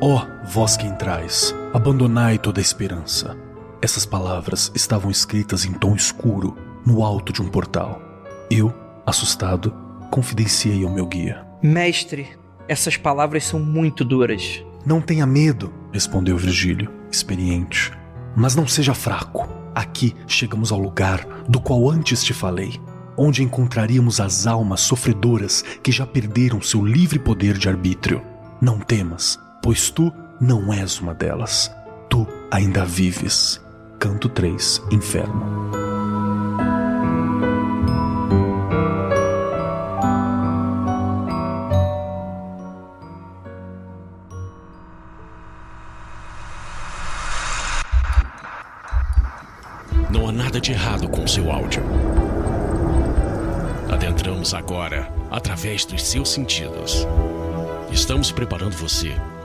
Ó, oh, vós que entrais, abandonai toda a esperança. Essas palavras estavam escritas em tom escuro, no alto de um portal. Eu, assustado, confidenciei ao meu guia. Mestre, essas palavras são muito duras. Não tenha medo, respondeu Virgílio, experiente. Mas não seja fraco. Aqui chegamos ao lugar do qual antes te falei, onde encontraríamos as almas sofredoras que já perderam seu livre poder de arbítrio. Não temas, pois tu não és uma delas. Tu ainda vives. Canto 3 Inferno. Não há nada de errado com seu áudio. Adentramos agora através dos seus sentidos. Estamos preparando você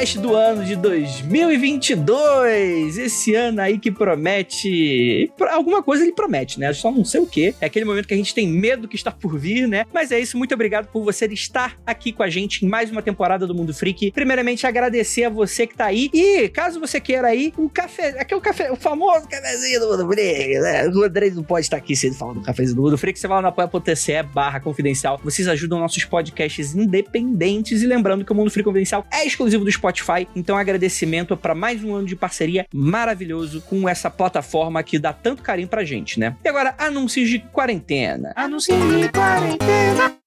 Podcast do ano de 2022. Esse ano aí que promete. Alguma coisa ele promete, né? Só não sei o que. É aquele momento que a gente tem medo que está por vir, né? Mas é isso. Muito obrigado por você estar aqui com a gente em mais uma temporada do Mundo Freak. Primeiramente, agradecer a você que tá aí. E caso você queira aí, o café. Aquele café, o famoso cafezinho do Mundo Freak, né? O André não pode estar aqui se ele fala do cafezinho do Mundo Freak. Você vai lá na apoia.se barra confidencial. Vocês ajudam nossos podcasts independentes. E lembrando que o Mundo Free Confidencial é exclusivo do Spotify, então agradecimento para mais um ano de parceria maravilhoso com essa plataforma que dá tanto carinho pra gente, né? E agora, anúncios de quarentena. Anúncios de quarentena.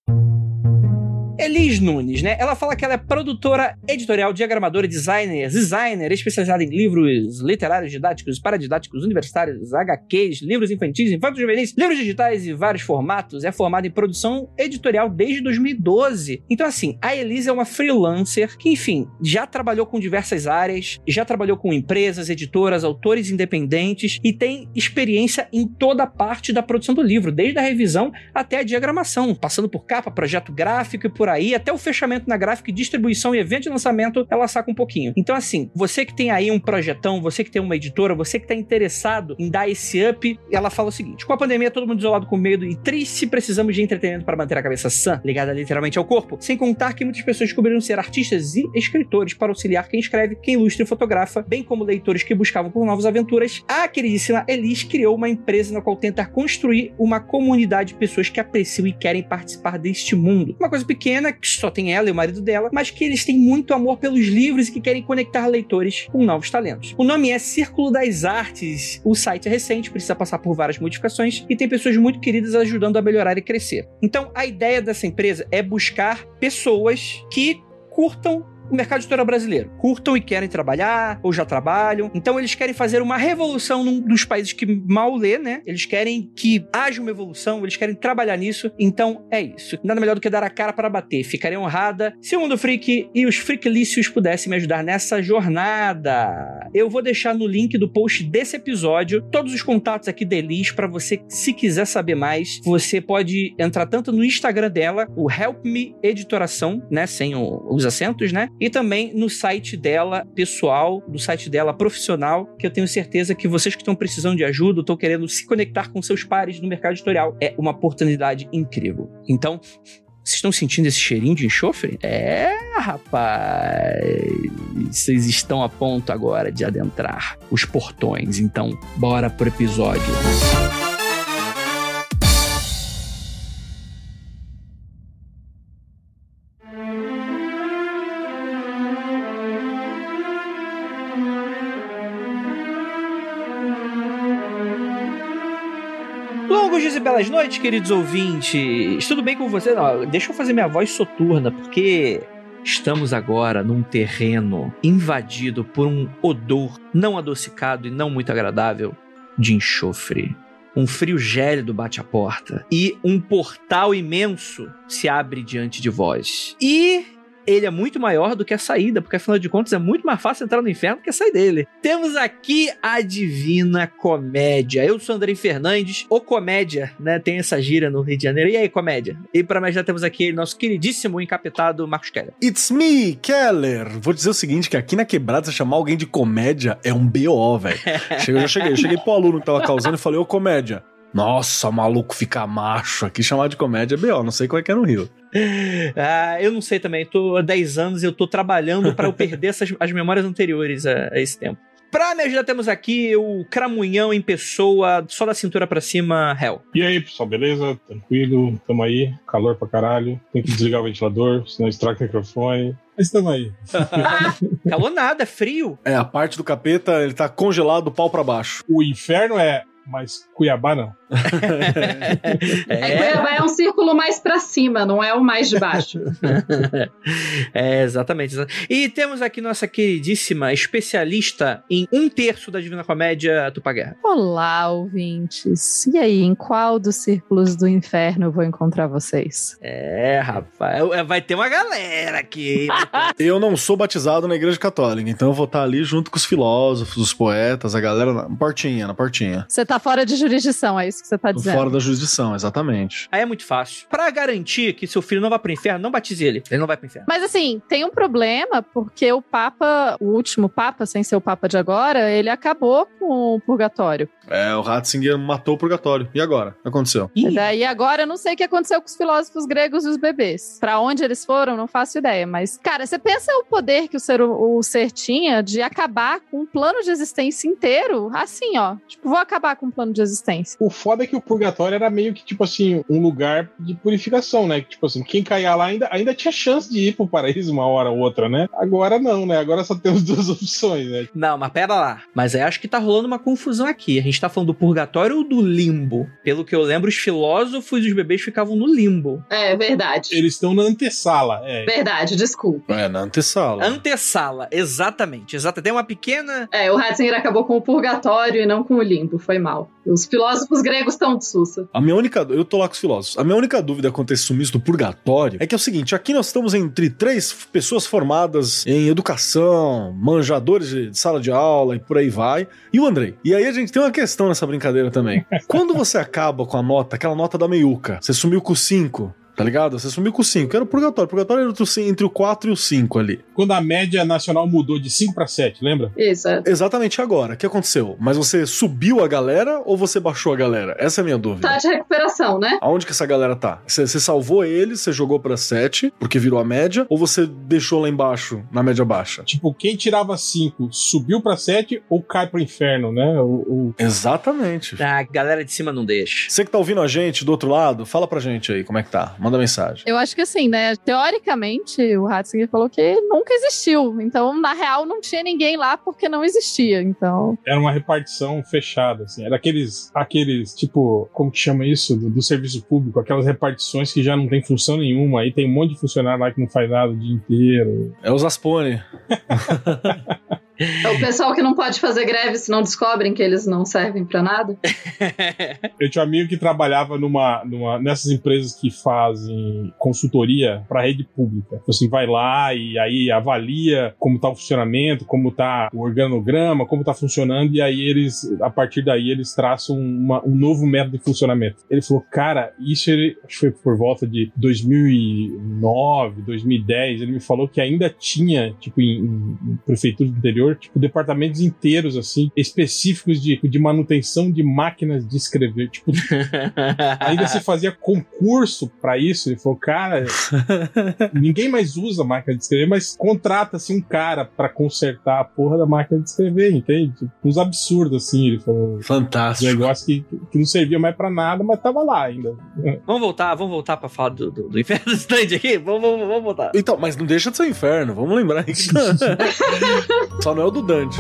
Elis Nunes, né? Ela fala que ela é produtora, editorial, diagramadora, designer, designer, especializada em livros literários, didáticos, paradidáticos, universitários, HQs, livros infantis, infantos juvenis, livros digitais e vários formatos. É formada em produção editorial desde 2012. Então, assim, a Elis é uma freelancer que, enfim, já trabalhou com diversas áreas, já trabalhou com empresas, editoras, autores independentes e tem experiência em toda a parte da produção do livro, desde a revisão até a diagramação, passando por capa, projeto gráfico e por aí, até o fechamento na gráfica distribuição e evento de lançamento, ela saca um pouquinho. Então, assim, você que tem aí um projetão, você que tem uma editora, você que tá interessado em dar esse up, ela fala o seguinte: com a pandemia, todo mundo isolado com medo e triste, precisamos de entretenimento para manter a cabeça sã, ligada literalmente ao corpo. Sem contar que muitas pessoas descobriram ser artistas e escritores para auxiliar quem escreve, quem ilustra e fotografa, bem como leitores que buscavam por novas aventuras. A queridíssima Elis criou uma empresa na qual tenta construir uma comunidade de pessoas que apreciam e querem participar deste mundo. Uma coisa pequena pequena, que só tem ela e o marido dela, mas que eles têm muito amor pelos livros e que querem conectar leitores com novos talentos. O nome é Círculo das Artes. O site é recente, precisa passar por várias modificações e tem pessoas muito queridas ajudando a melhorar e crescer. Então, a ideia dessa empresa é buscar pessoas que curtam o mercado editorial brasileiro. Curtam e querem trabalhar, ou já trabalham. Então eles querem fazer uma revolução num dos países que mal lê, né? Eles querem que haja uma evolução, eles querem trabalhar nisso. Então é isso. Nada melhor do que dar a cara para bater. Ficarei honrada se o Mundo Freak e os Freaklícios pudessem me ajudar nessa jornada. Eu vou deixar no link do post desse episódio todos os contatos aqui da Elis para você, se quiser saber mais, você pode entrar tanto no Instagram dela, o Help Me Editoração, né? Sem o, os acentos, né? E também no site dela pessoal, no site dela profissional, que eu tenho certeza que vocês que estão precisando de ajuda, estão querendo se conectar com seus pares no mercado editorial, é uma oportunidade incrível. Então, vocês estão sentindo esse cheirinho de enxofre? É, rapaz. Vocês estão a ponto agora de adentrar os portões. Então, bora pro episódio. Música belas noites, queridos ouvintes. Tudo bem com você? Não, deixa eu fazer minha voz soturna, porque estamos agora num terreno invadido por um odor não adocicado e não muito agradável de enxofre. Um frio gélido bate a porta e um portal imenso se abre diante de vós. E ele é muito maior do que a saída, porque afinal de contas é muito mais fácil entrar no inferno do que sair dele. Temos aqui a Divina Comédia. Eu sou Andrei Fernandes, o Comédia, né? Tem essa gira no Rio de Janeiro. E aí, Comédia? E para mais já temos aqui nosso queridíssimo encapetado Marcos Keller. It's me, Keller! Vou dizer o seguinte, que aqui na quebrada, você chamar alguém de comédia é um BO, velho. eu já cheguei, eu cheguei pro aluno que tava causando e falei, ô comédia, nossa, maluco ficar macho aqui, chamar de comédia é B.O., não sei como é que é no Rio. Ah, eu não sei também, tô há 10 anos e eu tô trabalhando para eu perder essas, as memórias anteriores a, a esse tempo. Pra me ajudar, temos aqui o Cramunhão em pessoa, só da cintura pra cima, Hell. E aí, pessoal, beleza? Tranquilo? Tamo aí, calor pra caralho. Tem que desligar o ventilador, senão estraga o microfone. Mas tamo aí. calor nada, é frio. É, a parte do capeta, ele tá congelado, pau pra baixo. O inferno é mas Cuiabá não. é. é. Cuiabá é um círculo mais para cima, não é o mais de baixo. é, exatamente. E temos aqui nossa queridíssima especialista em um terço da Divina Comédia, Tupaguerra. Olá, ouvintes. E aí, em qual dos círculos do inferno eu vou encontrar vocês? É, rapaz, é, vai ter uma galera aqui. eu não sou batizado na igreja católica, então eu vou estar ali junto com os filósofos, os poetas, a galera na portinha, na portinha. Você tá fora de jurisdição, é isso que você tá dizendo. Fora da jurisdição, exatamente. Aí é muito fácil. Para garantir que seu filho não vá pro inferno, não batize ele. Ele não vai pro inferno. Mas assim, tem um problema, porque o Papa, o último Papa, sem ser o Papa de agora, ele acabou com o purgatório. É, o Ratzinger matou o purgatório. E agora? O que aconteceu? E daí agora eu não sei o que aconteceu com os filósofos gregos e os bebês. Para onde eles foram, não faço ideia. Mas, cara, você pensa o poder que o ser, o ser tinha de acabar com um plano de existência inteiro, assim, ó. Tipo, vou acabar com um plano de existência. O foda é que o purgatório era meio que, tipo assim, um lugar de purificação, né? Tipo assim, quem caía lá ainda, ainda tinha chance de ir pro paraíso uma hora ou outra, né? Agora não, né? Agora só temos duas opções, né? Não, mas pera lá. Mas eu acho que tá rolando uma confusão aqui. A gente tá falando do purgatório ou do limbo? Pelo que eu lembro, os filósofos e os bebês ficavam no limbo. É, verdade. Eles estão na antessala, é. Verdade, desculpa. É, na antessala. Antessala, exatamente. Exato. Tem uma pequena. É, o Ratzinger acabou com o purgatório e não com o limbo. Foi mal. Os filósofos gregos estão de sussa. A minha única. Eu tô lá com os filósofos. A minha única dúvida quanto a esse sumiço do purgatório é que é o seguinte: aqui nós estamos entre três pessoas formadas em educação, manjadores de sala de aula e por aí vai, e o Andrei. E aí a gente tem uma questão nessa brincadeira também. Quando você acaba com a nota, aquela nota da meiuca, você sumiu com 5, Tá ligado? Você sumiu com o 5. Era o purgatório. O purgatório era entre o 4 e o 5 ali. Quando a média nacional mudou de 5 para 7, lembra? É. Exatamente agora. O que aconteceu? Mas você subiu a galera ou você baixou a galera? Essa é a minha dúvida. Tá de recuperação, né? Aonde que essa galera tá? Você, salvou eles, você jogou pra 7, porque virou a média, ou você deixou lá embaixo, na média baixa? Tipo, quem tirava 5 subiu pra 7 ou cai pro inferno, né? O, o... Exatamente. Ah, a galera de cima não deixa. Você que tá ouvindo a gente do outro lado, fala pra gente aí como é que tá. Manda mensagem. Eu acho que assim, né? Teoricamente, o Ratzinger falou que nunca existiu. Então, na real, não tinha ninguém lá porque não existia. Então. Era uma repartição fechada, assim. Era aqueles, aqueles tipo, como que chama isso? Do, do serviço público, aquelas repartições que já não tem função nenhuma. Aí tem um monte de funcionário lá que não faz nada o dia inteiro. É os Aspone. É o pessoal que não pode fazer greve se não descobrem que eles não servem para nada. Eu tinha um amigo que trabalhava numa, numa nessas empresas que fazem consultoria para rede pública. Então, assim, vai lá e aí avalia como tá o funcionamento, como tá o organograma, como tá funcionando e aí eles, a partir daí, eles traçam uma, um novo método de funcionamento. Ele falou, cara, isso ele, acho que foi por volta de 2009, 2010, ele me falou que ainda tinha, tipo, em, em prefeitura do interior, tipo, departamentos inteiros, assim, específicos de, de manutenção de máquinas de escrever. Tipo, ainda se fazia concurso para isso. Ele falou, cara, ninguém mais usa máquina de escrever, mas contrata-se um cara para consertar a porra da máquina de escrever, entende? Tipo, uns absurdos, assim, ele falou. Fantástico. Um negócio que, que não servia mais para nada, mas tava lá ainda. Vamos voltar, vamos voltar pra falar do, do, do inferno do stand aqui? Vamos, vamos, vamos voltar. Então, mas não deixa de ser inferno, vamos lembrar isso. Não é o do Dante.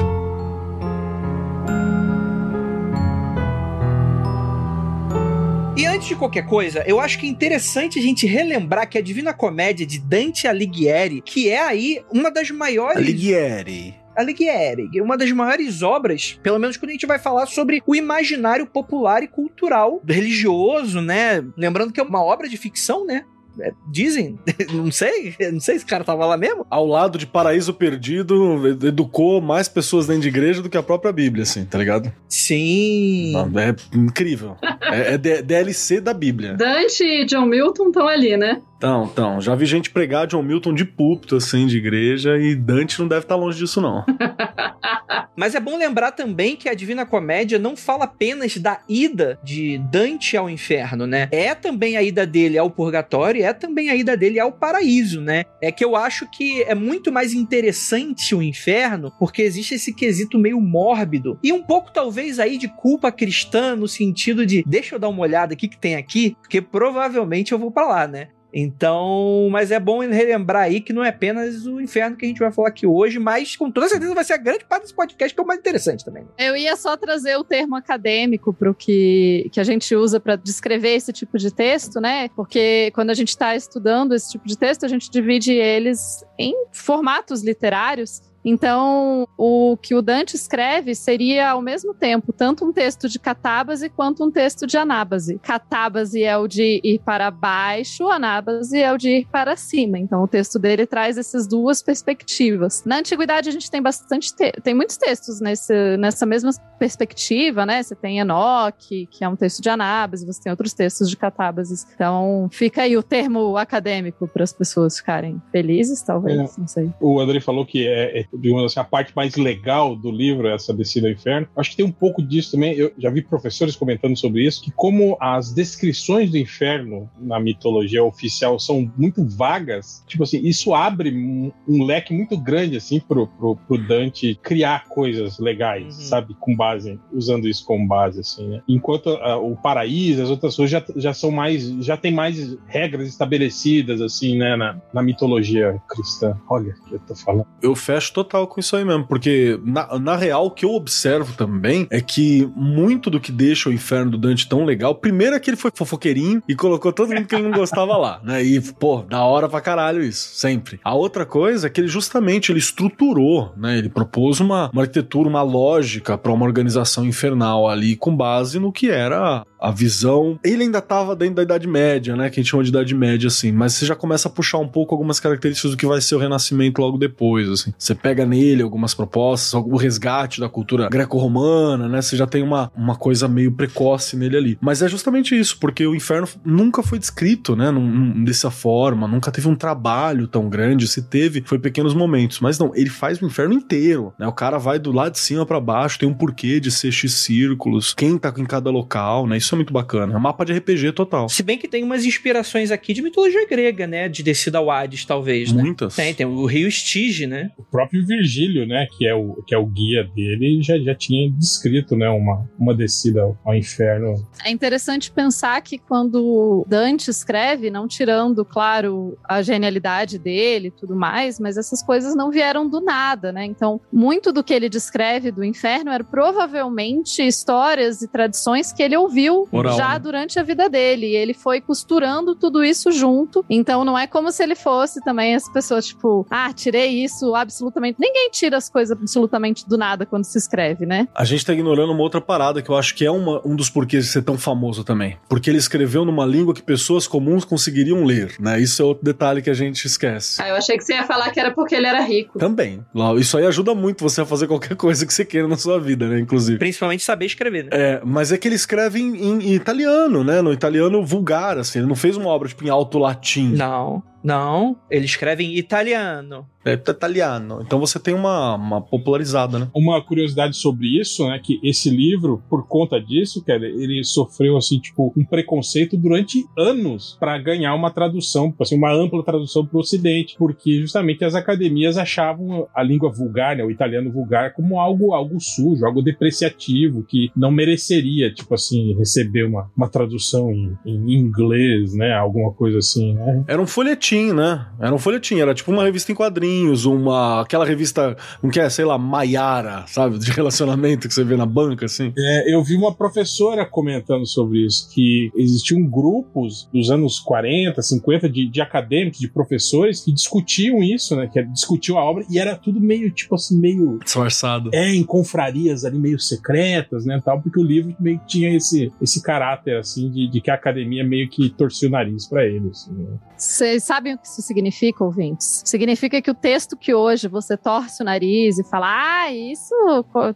E antes de qualquer coisa, eu acho que é interessante a gente relembrar que a Divina Comédia de Dante Alighieri, que é aí uma das maiores. Alighieri. Alighieri, uma das maiores obras, pelo menos quando a gente vai falar sobre o imaginário popular e cultural religioso, né? Lembrando que é uma obra de ficção, né? É, dizem, não sei, não sei se o cara tava lá mesmo. Ao lado de Paraíso Perdido, educou mais pessoas dentro de igreja do que a própria Bíblia, assim, tá ligado? Sim. Não, é incrível. É, é DLC da Bíblia. Dante e John Milton estão ali, né? Então, então, já vi gente pregar John Milton de púlpito, assim, de igreja, e Dante não deve estar longe disso, não. Mas é bom lembrar também que a Divina Comédia não fala apenas da ida de Dante ao inferno, né? É também a ida dele ao purgatório, é também a ida dele ao paraíso, né? É que eu acho que é muito mais interessante o inferno, porque existe esse quesito meio mórbido e um pouco talvez aí de culpa cristã no sentido de deixa eu dar uma olhada aqui que tem aqui, porque provavelmente eu vou pra lá, né? Então, mas é bom relembrar aí que não é apenas o inferno que a gente vai falar aqui hoje, mas com toda certeza vai ser a grande parte desse podcast que é o mais interessante também. Eu ia só trazer o termo acadêmico para o que, que a gente usa para descrever esse tipo de texto, né? Porque quando a gente está estudando esse tipo de texto, a gente divide eles em formatos literários. Então, o que o Dante escreve seria ao mesmo tempo tanto um texto de catábase quanto um texto de anábase. Catábase é o de ir para baixo, anábase é o de ir para cima. Então, o texto dele traz essas duas perspectivas. Na antiguidade, a gente tem bastante te tem muitos textos nesse, nessa mesma perspectiva, né? Você tem Enoque, que é um texto de anábase, você tem outros textos de catábases. Então, fica aí o termo acadêmico para as pessoas ficarem felizes, talvez, É. não sei. O André falou que é, é, digamos assim, a parte mais legal do livro, é essa descida ao inferno. Acho que tem um pouco disso também. Eu já vi professores comentando sobre isso, que como as descrições do inferno na mitologia oficial são muito vagas, tipo assim, isso abre um, um leque muito grande, assim, pro, pro, pro Dante criar coisas legais, Uhum. sabe? Com base, usando isso como base, assim, né? Enquanto ah, o paraíso, as outras coisas já, já são mais, já tem mais regras estabelecidas, assim, né? Na, na mitologia cristã. Olha o que eu tô falando. Eu fecho total com isso aí mesmo, porque na, na real o que eu observo também é que muito do que deixa o inferno do Dante tão legal, primeiro é que ele foi fofoqueirinho e colocou todo mundo que ele não gostava lá, né? E, pô, da hora pra caralho isso, sempre. A outra coisa é que ele justamente ele estruturou, né? Ele propôs uma, uma arquitetura, uma lógica pra uma organização infernal ali com base no que era a visão. Ele ainda tava dentro da Idade Média, né? Que a gente chama de Idade Média, assim, mas você já começa a puxar um pouco algumas características do que vai ser o Renascimento logo depois, assim. Você pega nele algumas propostas, o resgate da cultura greco-romana, né? Você já tem uma, uma coisa meio precoce nele ali. Mas é justamente isso, porque o inferno nunca foi descrito, né? Num, num- dessa forma, nunca teve um trabalho tão grande. Se teve, foi pequenos momentos. Mas não, ele faz o inferno inteiro, né? O cara vai do lado de cima pra baixo, tem um porquê de ser X círculos, quem tá em cada local, né? Isso é muito bacana. É um mapa de RPG total. Se bem que tem umas inspirações aqui de mitologia grega, né? De descida ao Hades, talvez, né? Muitas. Tem, tem o rio Estige, né? O próprio Virgílio, né, que é o, que é o guia dele, já, já tinha descrito, né, uma, uma descida ao, ao inferno. É interessante pensar que quando Dante escreve, não tirando, claro, a genialidade dele e tudo mais, mas essas coisas não vieram do nada, né? Então, muito do que ele descreve do inferno era provavelmente histórias e tradições que ele ouviu Oral, já né? durante a vida dele. E ele foi costurando tudo isso junto. Então, não é como se ele fosse também as pessoas, tipo, ah, tirei isso absolutamente. Ninguém tira as coisas absolutamente do nada quando se escreve, né? A gente tá ignorando uma outra parada que eu acho que é uma- um dos porquês de ser tão famoso também. Porque ele escreveu numa língua que pessoas comuns conseguiriam ler, né? Isso é outro detalhe que a gente esquece. Ah, eu achei que você ia falar que era porque ele era rico. Também. Lá, Isso aí ajuda muito você a fazer qualquer coisa que você queira na sua vida, né? Inclusive. Principalmente saber escrever, né? É, mas é que ele escreve em, em- italiano, né? No italiano vulgar, assim. Ele não fez uma obra, tipo, em alto latim. Não, não. Ele escreve em italiano. É italiano. Então você tem uma, uma popularizada, né? Uma curiosidade sobre isso, né, que esse livro, por conta disso, cara, ele sofreu, assim, tipo, um preconceito durante anos para ganhar uma tradução, assim, uma ampla tradução para o ocidente, porque justamente as academias achavam a língua vulgar, né, o italiano vulgar, como algo, algo sujo, algo depreciativo, que não mereceria, tipo assim, receber uma, uma tradução em, em inglês, né, alguma coisa assim, né. Era um folhetim folhetim, né? Era um folhetim, era tipo uma revista em quadrinhos, uma aquela revista, não que é, sei lá, Maiara, sabe, de relacionamento que você vê na banca assim. É, eu vi uma professora comentando sobre isso, que existiam grupos dos anos 40, 50 de, de acadêmicos, de professores que discutiam isso, né? Que discutiam a obra e era tudo meio, tipo assim, meio. Disfarçado. É, em confrarias ali meio secretas, né? Tal, porque o livro meio que tinha esse, esse caráter, assim, de, de que a academia meio que torcia o nariz para eles. Assim, né? Vocês sabem o que isso significa, ouvintes? Significa que o texto que hoje você torce o nariz e fala, ah, isso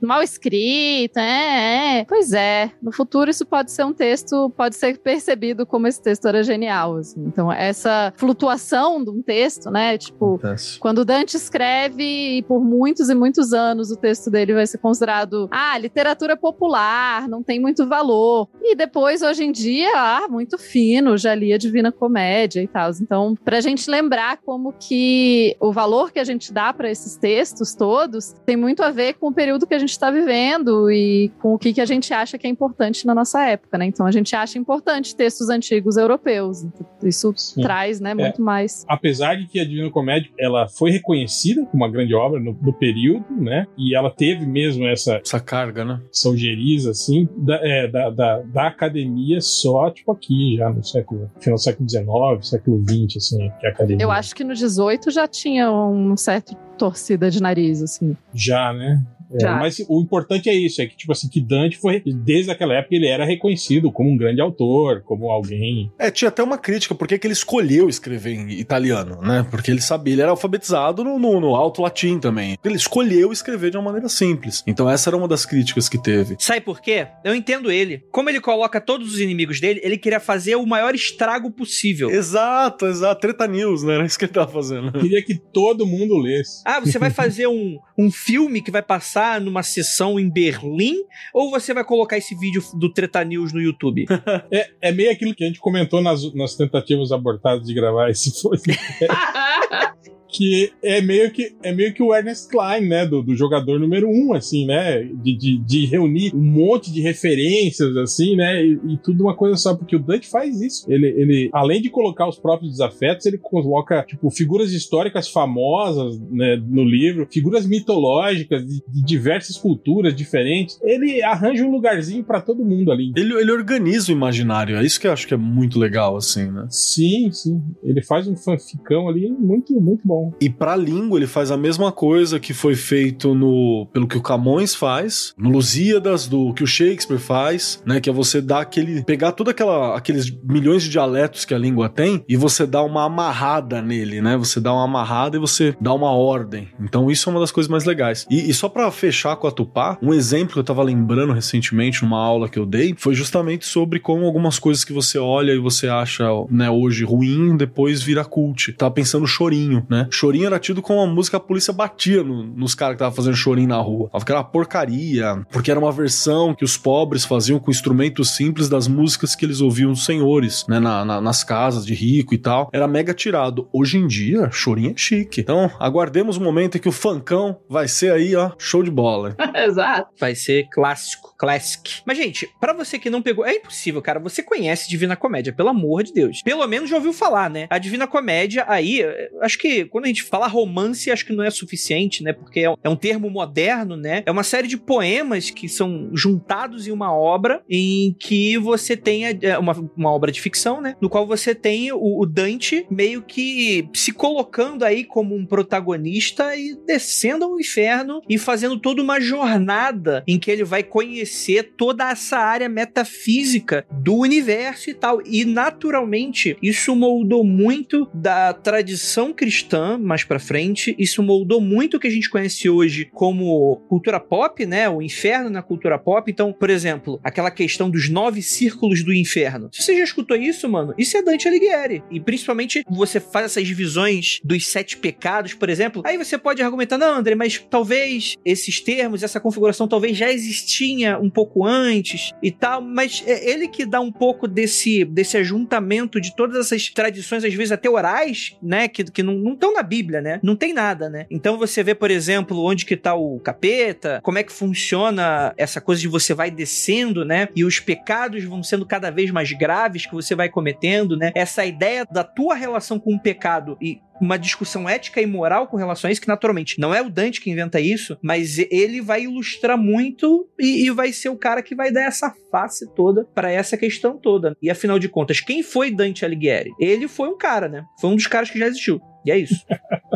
mal escrito, é, é. Pois é, no futuro isso pode ser um texto, pode ser percebido como esse texto era genial. Assim. Então, essa flutuação de um texto, né? Tipo, Acontece. quando Dante escreve e por muitos e muitos anos o texto dele vai ser considerado, ah, literatura popular, não tem muito valor. E depois, hoje em dia, ah, muito fino, já li a Divina Comédia e tal. Então, pra gente lembrar como que o valor que a gente dá para esses textos todos tem muito a ver com o período que a gente está vivendo e com o que, que a gente acha que é importante na nossa época, né? Então, a gente acha importante textos antigos europeus. Isso Sim. traz, né, muito mais. apesar de que a Divina Comédia ela foi reconhecida como uma grande obra no, no período, né? E ela teve mesmo essa Essa carga, né? São Geriza, assim, da, é, da, da, da academia só, tipo, aqui, já no século, final do século XIX, século XX, assim, que academia. Eu acho que no 18 já tinha um certo torcida de nariz, assim. Já, né? É, mas o importante é isso, é que, tipo assim, que Dante foi, desde aquela época, ele era reconhecido como um grande autor, como alguém. É, tinha até uma crítica, por que que ele escolheu escrever em italiano, né? Porque ele sabia, ele era alfabetizado no, no, no alto latim também. Ele escolheu escrever de uma maneira simples. Então essa era uma das críticas que teve. Sabe por quê? Eu entendo ele. Como ele coloca todos os inimigos dele, ele queria fazer o maior estrago possível. Exato, exato. Treta News, né? Era isso que ele tava fazendo. Queria que todo mundo lesse. Ah, você vai fazer um, um filme que vai passar numa sessão em Berlim? Ou você vai colocar esse vídeo do Treta News no YouTube? É, é meio aquilo que a gente comentou nas, nas tentativas abortadas de gravar esse podcast. que é meio que é meio que o Ernest Klein, né, do, do jogador número um, assim, né, de, de, de reunir um monte de referências, assim, né, e, e tudo uma coisa só, porque o Dante faz isso. Ele, ele, além de colocar os próprios desafetos, ele coloca, tipo, figuras históricas famosas, né, no livro, figuras mitológicas de, de diversas culturas diferentes. Ele arranja um lugarzinho pra todo mundo ali. Ele, ele organiza o imaginário, é isso que eu acho que é muito legal, assim, né? Sim, sim. Ele faz um fanficão ali muito, muito bom. E pra língua ele faz a mesma coisa que foi feito no pelo que o Camões faz, no Lusíadas, do que o Shakespeare faz, né, que é você dar aquele pegar toda aquela aqueles milhões de dialetos que a língua tem e você dá uma amarrada nele, né? Você dá uma amarrada e você dá uma ordem. Então isso é uma das coisas mais legais. E, e só pra fechar com a Tupá, um exemplo que eu tava lembrando recentemente numa aula que eu dei foi justamente sobre como algumas coisas que você olha e você acha, né, hoje ruim, depois vira cult. Tava pensando chorinho, né? Chorinho era tido como uma música que a polícia batia no- nos caras que estavam fazendo chorinho na rua. Falava que era uma porcaria, porque era uma versão que os pobres faziam com instrumentos simples das músicas que eles ouviam dos senhores, né? Na- na- nas casas de rico e tal. Era mega tirado. Hoje em dia, chorinho é chique. Então, aguardemos o momento em que o funkão vai ser aí, ó, show de bola. Exato. Vai ser clássico, classic. Mas, gente, pra você que não pegou, é impossível, cara. Você conhece Divina Comédia, pelo amor de Deus. Pelo menos já ouviu falar, né? A Divina Comédia, aí, eh, acho que quando a gente fala romance, acho que não é suficiente, né? Porque é um- é um termo moderno, né? É uma série de poemas que são juntados em uma obra em que você tem é, uma, uma obra de ficção, né? No qual você tem o, o Dante meio que se colocando aí como um protagonista e descendo ao inferno e fazendo toda uma jornada em que ele vai conhecer toda essa área metafísica do universo e tal. E naturalmente, isso moldou muito da tradição cristã mais pra frente, isso moldou muito o que a gente conhece hoje como cultura pop, né? O inferno na cultura pop. Então, por exemplo, aquela questão dos nove círculos do inferno. Se você já escutou isso, mano, isso é Dante Alighieri. E principalmente você faz essas divisões dos sete pecados, por exemplo. Aí você pode argumentar, não, André, mas talvez esses termos, essa configuração talvez já existia um pouco antes e tal, mas é ele que dá um pouco desse, desse ajuntamento de todas essas tradições, às vezes até orais, né, que, que não estão na Bíblia, né? Não tem nada, né? Então você vê, por exemplo, onde que tá o capeta, como é que funciona essa coisa de você vai descendo, né? E os pecados vão sendo cada vez mais graves que você vai cometendo, né? Essa ideia da tua relação com o pecado e uma discussão ética e moral com relação a isso, que naturalmente não é o Dante que inventa isso, mas ele vai ilustrar muito e, e vai ser o cara que vai dar essa face toda para essa questão toda. E afinal de contas, quem foi Dante Alighieri? Ele foi um cara, né? Foi um dos caras que já existiu. E é isso.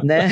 né?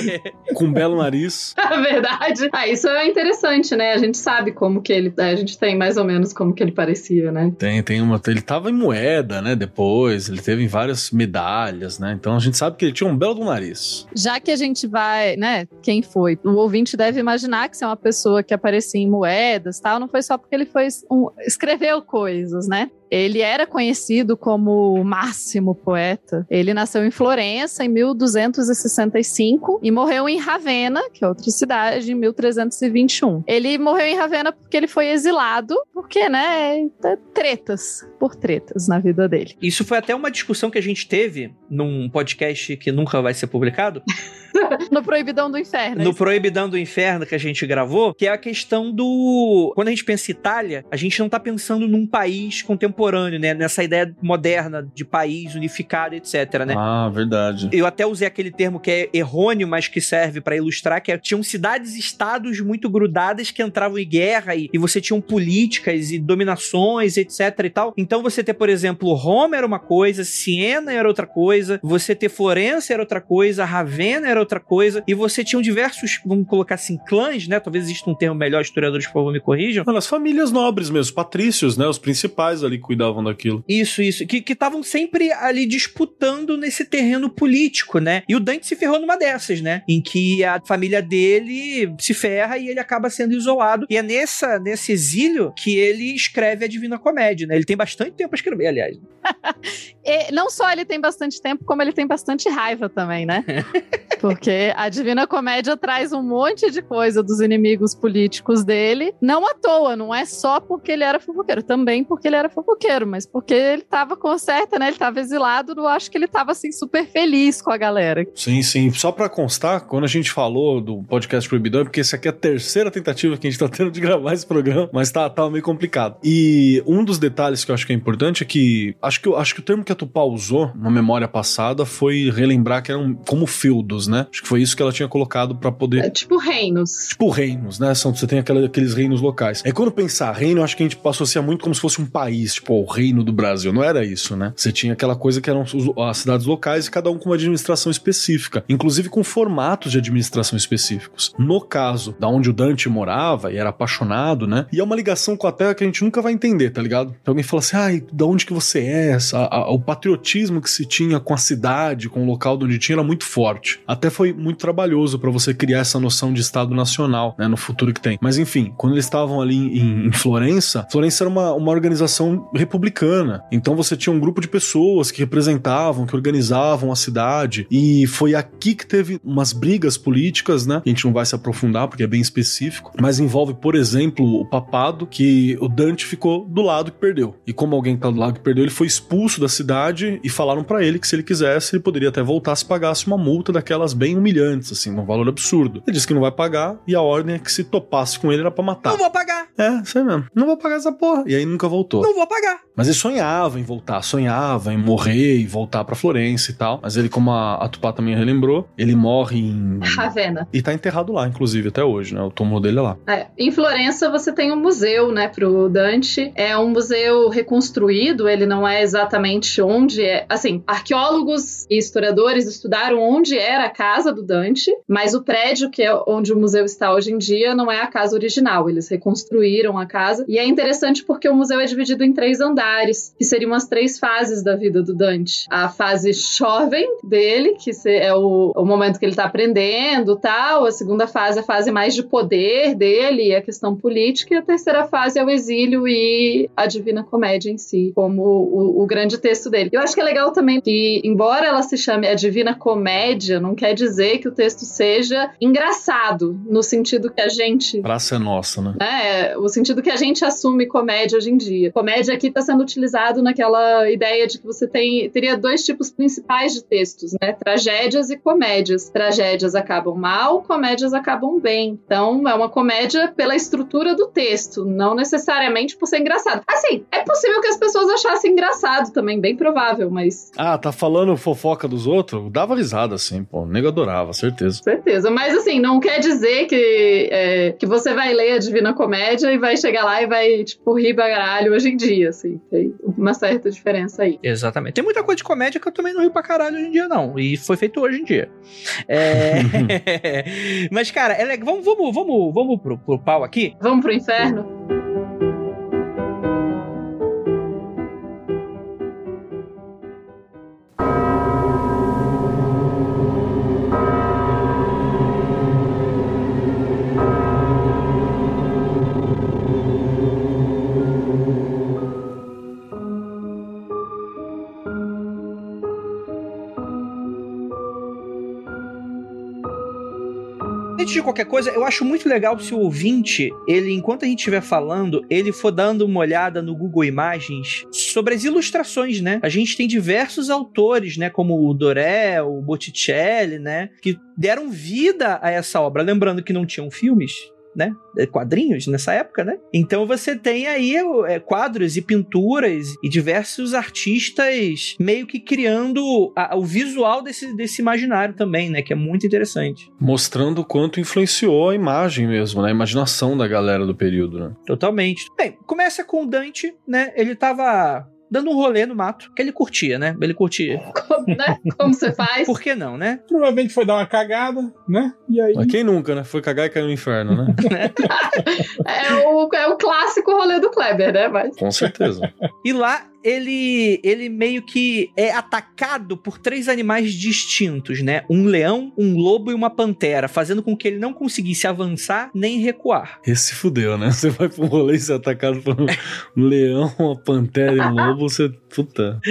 Com um belo nariz. É verdade. Ah, isso é interessante, né? A gente sabe como que ele. A gente tem mais ou menos como que ele parecia, né? Tem, tem uma. Ele tava em moeda, né? Depois, ele teve várias medalhas, né? Então a gente sabe que ele tinha um belo do nariz. Já que a gente vai, né? Quem foi? O ouvinte deve imaginar que se é uma pessoa que aparecia em moedas tal, não foi só porque ele foi um, escreveu coisas, né? Ele era conhecido como o máximo poeta. Ele nasceu em Florença em 1265 e morreu em Ravenna, que é outra cidade, em 1321. Ele morreu em Ravenna porque ele foi exilado, porque, né, tretas, por tretas na vida dele. Isso foi até uma discussão que a gente teve num podcast que nunca vai ser publicado. no Proibidão do Inferno. No Proibidão do Inferno que a gente gravou, que é a questão do. Quando a gente pensa em Itália, a gente não tá pensando num país contemporâneo, né? Nessa ideia moderna de país unificado, etc, né? Ah, verdade. Eu até usei aquele termo que é errôneo, mas que serve para ilustrar, que é, tinham cidades-estados muito grudadas que entravam em guerra e, e você tinham políticas e dominações, etc e tal. Então você ter, por exemplo, Roma era uma coisa, Siena era outra coisa, você ter Florença era outra coisa, Ravenna era outra coisa, e você tinha diversos, vamos colocar assim, clãs, né? Talvez exista um termo melhor, historiadores, por favor, me corrijam. Mano, as famílias nobres mesmo, os patrícios, né? Os principais ali cuidavam daquilo. Isso, isso. Que estavam sempre ali disputando nesse terreno político, né? E o Dante se ferrou numa dessas, né? Em que a família dele se ferra e ele acaba sendo isolado. E é nessa, nesse exílio que ele escreve a Divina Comédia, né? Ele tem bastante tempo pra escrever, aliás. e não só ele tem bastante tempo, como ele tem bastante raiva também, né? Porque a Divina Comédia traz um monte de coisa dos inimigos políticos dele, não à toa, não é só porque ele era fofoqueiro, também porque ele era fofoqueiro, mas porque ele tava com certa, né? Ele tava exilado, eu acho que ele tava assim super feliz com a galera. Sim, sim. Só para constar, quando a gente falou do podcast Proibidão, é porque essa aqui é a terceira tentativa que a gente tá tendo de gravar esse programa, mas tá, tá meio complicado. E um dos detalhes que eu acho que é importante é que acho que, acho que o termo que a Tupá usou na memória passada foi relembrar que eram como feudos, né? Acho que foi isso que ela tinha colocado para poder. É tipo reinos. Tipo reinos, né? São, você tem aquela, aqueles reinos locais. É quando pensar reino, acho que a gente associar muito como se fosse um país, tipo o reino do Brasil. Não era isso, né? Você tinha aquela coisa que eram as cidades locais e cada um com uma administração específica, inclusive com formatos de administração específicos. No caso da onde o Dante morava e era apaixonado, né? E é uma ligação com a terra que a gente nunca vai entender, tá ligado? Então alguém fala assim, ai, da onde que você é? A, a, o patriotismo que se tinha com a cidade, com o local onde tinha era muito forte. Até foi muito trabalhoso para você criar essa noção de Estado Nacional, né, no futuro que tem. Mas enfim, quando eles estavam ali em, em, Florença, Florença era uma, uma organização republicana. Então você tinha um grupo de pessoas que representavam, que organizavam a cidade. E foi aqui que teve umas brigas políticas, né? A gente não vai se aprofundar porque é bem específico, mas envolve, por exemplo, o papado, que o Dante ficou do lado que perdeu. E como alguém tá do lado que perdeu, ele foi expulso da cidade e falaram para ele que se ele quisesse, ele poderia até voltar se pagasse uma multa daquelas bem humilhantes, assim, um valor absurdo. Ele disse que não vai pagar e a ordem é que se topasse com ele era pra matar. Não vou pagar. É, sei mesmo. Não vou pagar essa porra. E aí nunca voltou. Não vou pagar. Mas ele sonhava em voltar, sonhava em morrer e voltar para Florença e tal. Mas ele, como a, a Tupá também relembrou, ele morre em. Ravenna. E tá enterrado lá, inclusive, até hoje, né? O túmulo dele é lá. É, em Florença você tem um museu, né, pro Dante. É um museu reconstruído, ele não é exatamente onde é. Assim, arqueólogos e historiadores estudaram onde era a casa do Dante, mas o prédio que é onde o museu está hoje em dia não é a casa original. Eles reconstruíram a casa. E é interessante porque o museu é dividido em três andares, que seriam as três fases da vida do Dante. A fase jovem dele, que é o, o momento que ele está aprendendo tal. A segunda fase é a fase mais de poder dele, a questão política. E a terceira fase é o exílio e a Divina Comédia em si, como o, o grande texto dele. Eu acho que é legal também que, embora ela se chame a Divina Comédia, não quer dizer que o texto seja engraçado, no sentido que a gente. Praça é nossa, né? É, o sentido que a gente assume comédia hoje em dia. Comédia aqui está sendo utilizado naquela ideia de que você tem teria dois tipos principais de textos, né? Tragédias e comédias. Tragédias acabam mal, comédias acabam bem. Então, é uma comédia pela estrutura do texto, não necessariamente por ser engraçado. Assim, é possível que as pessoas achassem engraçado também, bem provável, mas. Ah, tá falando fofoca dos outros? Dava risada, assim, pô. O nego adorava, certeza. Certeza. Mas, assim, não quer dizer que, é, que você vai ler a Divina Comédia e vai chegar lá e vai, tipo, rir pra caralho hoje em dia, assim. Tem uma certa diferença aí. Exatamente. Tem muita coisa de comédia que eu também não rio pra caralho hoje em dia, não. E foi feito hoje em dia. É... Mas, cara, é legal. Vamos, vamos, vamos, vamos pro, pro pau aqui? Vamos pro inferno? Antes de qualquer coisa, eu acho muito legal se o ouvinte, ele, enquanto a gente estiver falando, ele for dando uma olhada no Google Imagens sobre as ilustrações, né? A gente tem diversos autores, né? Como o Doré, o Botticelli, né? Que deram vida a essa obra. Lembrando que não tinham filmes, né? Quadrinhos nessa época, né? Então você tem aí é, quadros e pinturas e diversos artistas meio que criando a, o visual desse, desse imaginário também, né? Que é muito interessante. Mostrando o quanto influenciou a imagem mesmo, né? A imaginação da galera do período, né? Totalmente. Bem, começa com o Dante, né? Ele tava dando um rolê no mato, que ele curtia, né? Ele curtia. Como, né? Como você faz? Por que não, né? Provavelmente foi dar uma cagada, né? E aí. Mas quem nunca, né? Foi cagar e caiu no inferno, né? é, o, é o clássico rolê do Kleber, né? Mas... Com certeza. E lá ele, ele meio que é atacado por três animais distintos, né? Um leão, um lobo e uma pantera, fazendo com que ele não conseguisse avançar nem recuar. Esse fudeu, né? Você vai pro rolê e ser atacado por um leão, uma pantera e um lobo, você. Puta.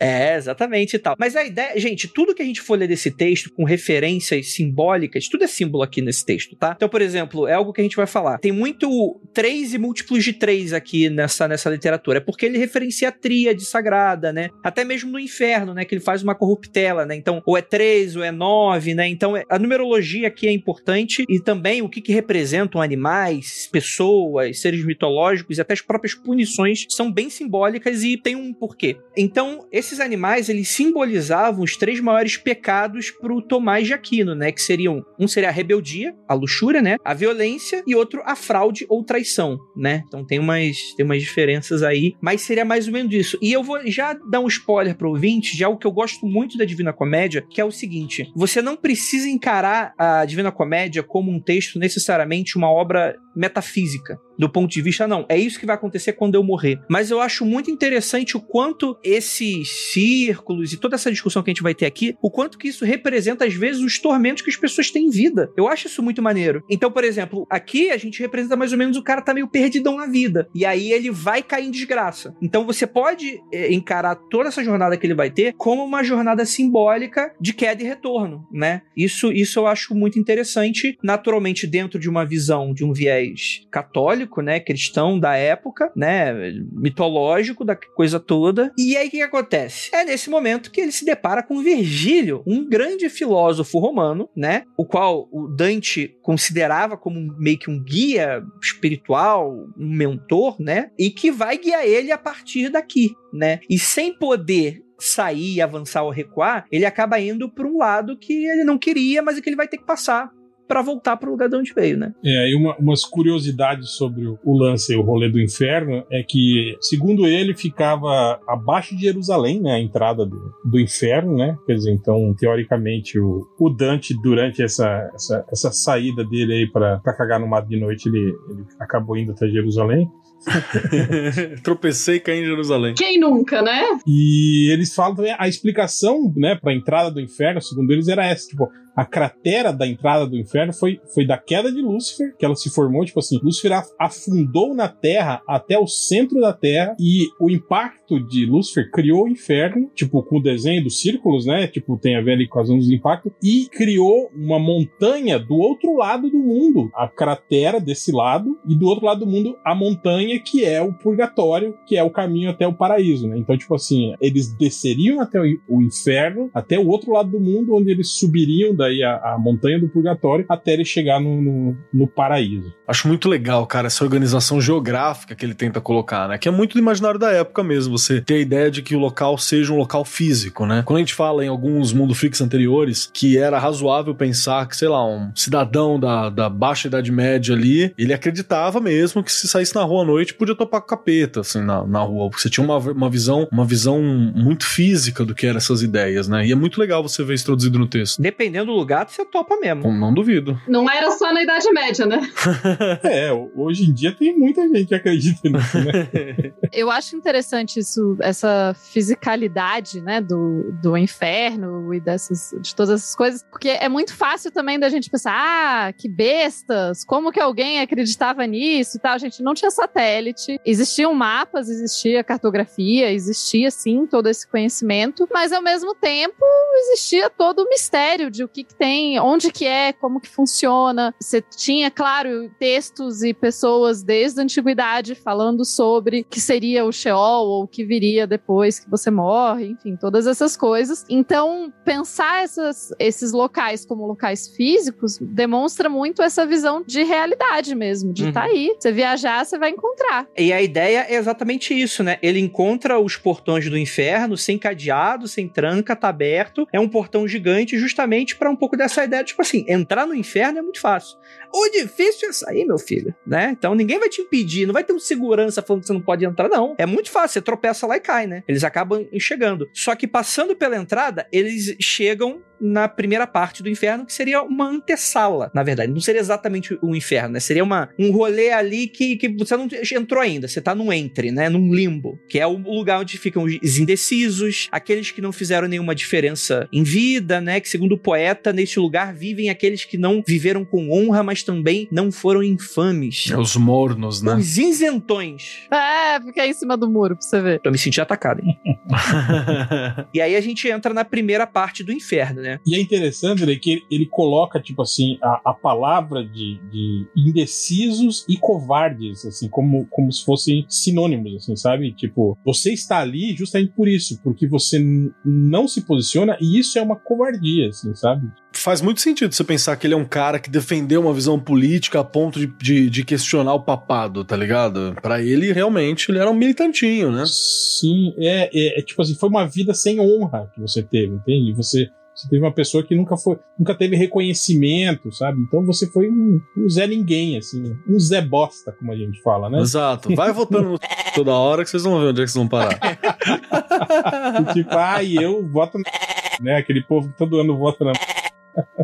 É, exatamente e tal. Mas a ideia, gente, tudo que a gente for ler desse texto com referências simbólicas, tudo é símbolo aqui nesse texto, tá? Então, por exemplo, é algo que a gente vai falar. Tem muito três e múltiplos de três aqui nessa, nessa literatura. É porque ele referencia a tríade sagrada, né? Até mesmo no inferno, né? Que ele faz uma corruptela, né? Então, ou é três, ou é nove, né? Então, a numerologia aqui é importante e também o que, que representam animais, pessoas, seres mitológicos e até as próprias punições são bem simbólicas e tem um porquê. Então, esses animais, eles simbolizavam os três maiores pecados pro Tomás de Aquino, né? Que seriam, um seria a rebeldia, a luxúria, né? A violência e outro a fraude ou traição, né? Então tem umas, tem umas diferenças aí, mas seria mais ou menos disso. E eu vou já dar um spoiler pro ouvinte de algo que eu gosto muito da Divina Comédia, que é o seguinte: você não precisa encarar a Divina Comédia como um texto necessariamente uma obra metafísica do ponto de vista, não, é isso que vai acontecer quando eu morrer. Mas eu acho muito interessante o quanto esses círculos e toda essa discussão que a gente vai ter aqui, o quanto que isso representa, às vezes, os tormentos que as pessoas têm em vida. Eu acho isso muito maneiro. Então, por exemplo, aqui a gente representa mais ou menos o cara tá meio perdidão na vida. E aí ele vai cair em desgraça. Então você pode é, encarar toda essa jornada que ele vai ter como uma jornada simbólica de queda e retorno, né? Isso, isso eu acho muito interessante, naturalmente dentro de uma visão, de um viés católico, né, cristão da época, né, mitológico da coisa toda. E aí o que, que acontece? É nesse momento que ele se depara com Virgílio, um grande filósofo romano, né, o qual o Dante considerava como meio que um guia espiritual, um mentor, né, e que vai guiar ele a partir daqui, né? E sem poder sair, avançar ou recuar, ele acaba indo para um lado que ele não queria, mas é que ele vai ter que passar para voltar para o lugar de onde veio, né? É, e uma, umas curiosidades sobre o, o lance, o rolê do inferno, é que, segundo ele, ficava abaixo de Jerusalém, né? A entrada do, do inferno, né? Quer dizer, então, teoricamente, o, o Dante, durante essa, essa, essa saída dele aí para cagar no mato de noite, ele, ele acabou indo até Jerusalém. Tropecei e caí em Jerusalém. Quem nunca, né? E eles falam também a explicação, né, para a entrada do inferno, segundo eles, era essa, tipo, a cratera da entrada do inferno foi, foi da queda de Lúcifer, que ela se formou, tipo assim, Lúcifer afundou na Terra até o centro da Terra e o impacto de Lúcifer criou o inferno, tipo, com o desenho dos círculos, né? Tipo, tem a ver ali com as ondas de impacto, e criou uma montanha do outro lado do mundo, a cratera desse lado, e do outro lado do mundo, a montanha que é o purgatório, que é o caminho até o paraíso, né? Então, tipo assim, eles desceriam até o inferno, até o outro lado do mundo, onde eles subiriam daí a, a montanha do purgatório até ele chegar no, no, no, paraíso. Acho muito legal, cara, essa organização geográfica que ele tenta colocar, né? Que é muito do imaginário da época mesmo, você ter a ideia de que o local seja um local físico, né? Quando a gente fala em alguns Mundo Freaks anteriores que era razoável pensar que, sei lá, um cidadão da, da baixa Idade Média ali, ele acreditava mesmo que se saísse na rua à noite podia topar com capeta, assim, na, na rua. Porque você tinha uma, uma visão uma visão muito física do que eram essas ideias, né? E é muito legal você ver isso traduzido no texto. Dependendo do lugar, você topa mesmo. Não, não duvido. Não era só na Idade Média, né? é, hoje em dia tem muita gente que acredita nisso, né? Eu acho interessante isso, essa fisicalidade, né, do, do inferno e dessas, de todas essas coisas, porque é muito fácil também da gente pensar, ah, que bestas, como que alguém acreditava nisso e tal. A gente não tinha satélite, existiam mapas, existia cartografia, existia sim todo esse conhecimento, mas ao mesmo tempo existia todo o mistério de o que, que tem, onde que é, como que funciona. Você tinha, claro, textos e pessoas desde a antiguidade falando sobre que seria o Sheol ou o que viria depois que você morre, enfim, todas essas coisas. Então, pensar essas, esses locais como locais físicos demonstra muito essa visão de realidade mesmo, de estar uhum. tá aí. Você viajar, você vai encontrar. E a ideia é exatamente isso, né? Ele encontra os portões do inferno sem cadeado, sem tranca, tá aberto. É um portão gigante justamente para um pouco dessa ideia, tipo assim, entrar no inferno é muito fácil. O difícil é sair, meu filho, né? Então ninguém vai te impedir, não vai ter um segurança falando que você não pode entrar, não. É muito fácil, você tropeça lá e cai, né? Eles acabam chegando. Só que passando pela entrada, eles chegam na primeira parte do inferno, que seria uma antessala, na verdade. Não seria exatamente o inferno, né? Seria uma, um rolê ali que, que você não entrou ainda, você tá num entre, né? Num limbo, que é o lugar onde ficam os indecisos, aqueles que não fizeram nenhuma diferença em vida, né? Que segundo o poeta, neste lugar vivem aqueles que não viveram com honra, mas também não foram infames. É os mornos, né? Os isentões. É, fica aí em cima do muro pra você ver. Eu me senti atacado, hein? e aí a gente entra na primeira parte do inferno, né? né? E é interessante né, que ele, ele coloca, tipo assim, a, a palavra de, de, indecisos e covardes, assim, como, como se fossem sinônimos, assim, sabe? Tipo, você está ali justamente por isso, porque você não se posiciona e isso é uma covardia, assim, sabe? Faz muito sentido você pensar que ele é um cara que defendeu uma visão política a ponto de, de, de questionar o papado, tá ligado? Para ele, realmente, ele era um militantinho, né? Sim, é, é, é, tipo assim, foi uma vida sem honra que você teve, entende? Você você teve uma pessoa que nunca foi, nunca teve reconhecimento, sabe? Então você foi um, um Zé Ninguém, assim, um Zé Bosta, como a gente fala, né? Exato. Vai votando toda hora que vocês vão ver onde é que vocês vão parar. tipo, ah, e eu voto na... né? Aquele povo que todo ano vota na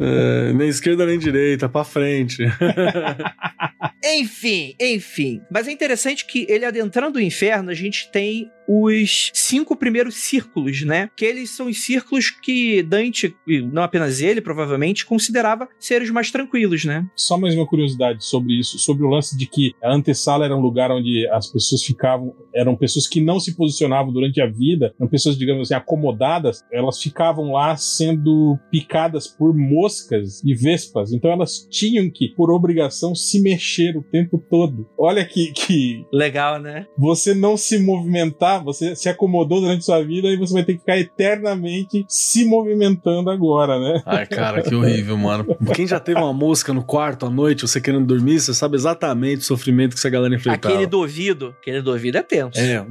é, nem esquerda nem direita, pra frente. enfim, enfim. Mas é interessante que ele adentrando o inferno, a gente tem os cinco primeiros círculos, né? Que eles são os círculos que Dante, não apenas ele, provavelmente, considerava ser os mais tranquilos, né? Só mais uma curiosidade sobre isso, sobre o lance de que a antessala era um lugar onde as pessoas ficavam, eram pessoas que não se posicionavam durante a vida, eram pessoas, digamos assim, acomodadas, elas ficavam lá sendo picadas por moscas e vespas, então elas tinham que, por obrigação, se mexer o tempo todo. Olha que, que... legal, né? Você não se movimentar você se acomodou durante sua vida e você vai ter que ficar eternamente se movimentando agora, né? Ai, cara, que horrível, mano. Quem já teve uma mosca no quarto à noite, você querendo dormir, você sabe exatamente o sofrimento que essa galera enfrentava. Aquele do ouvido, aquele do ouvido é tenso. É.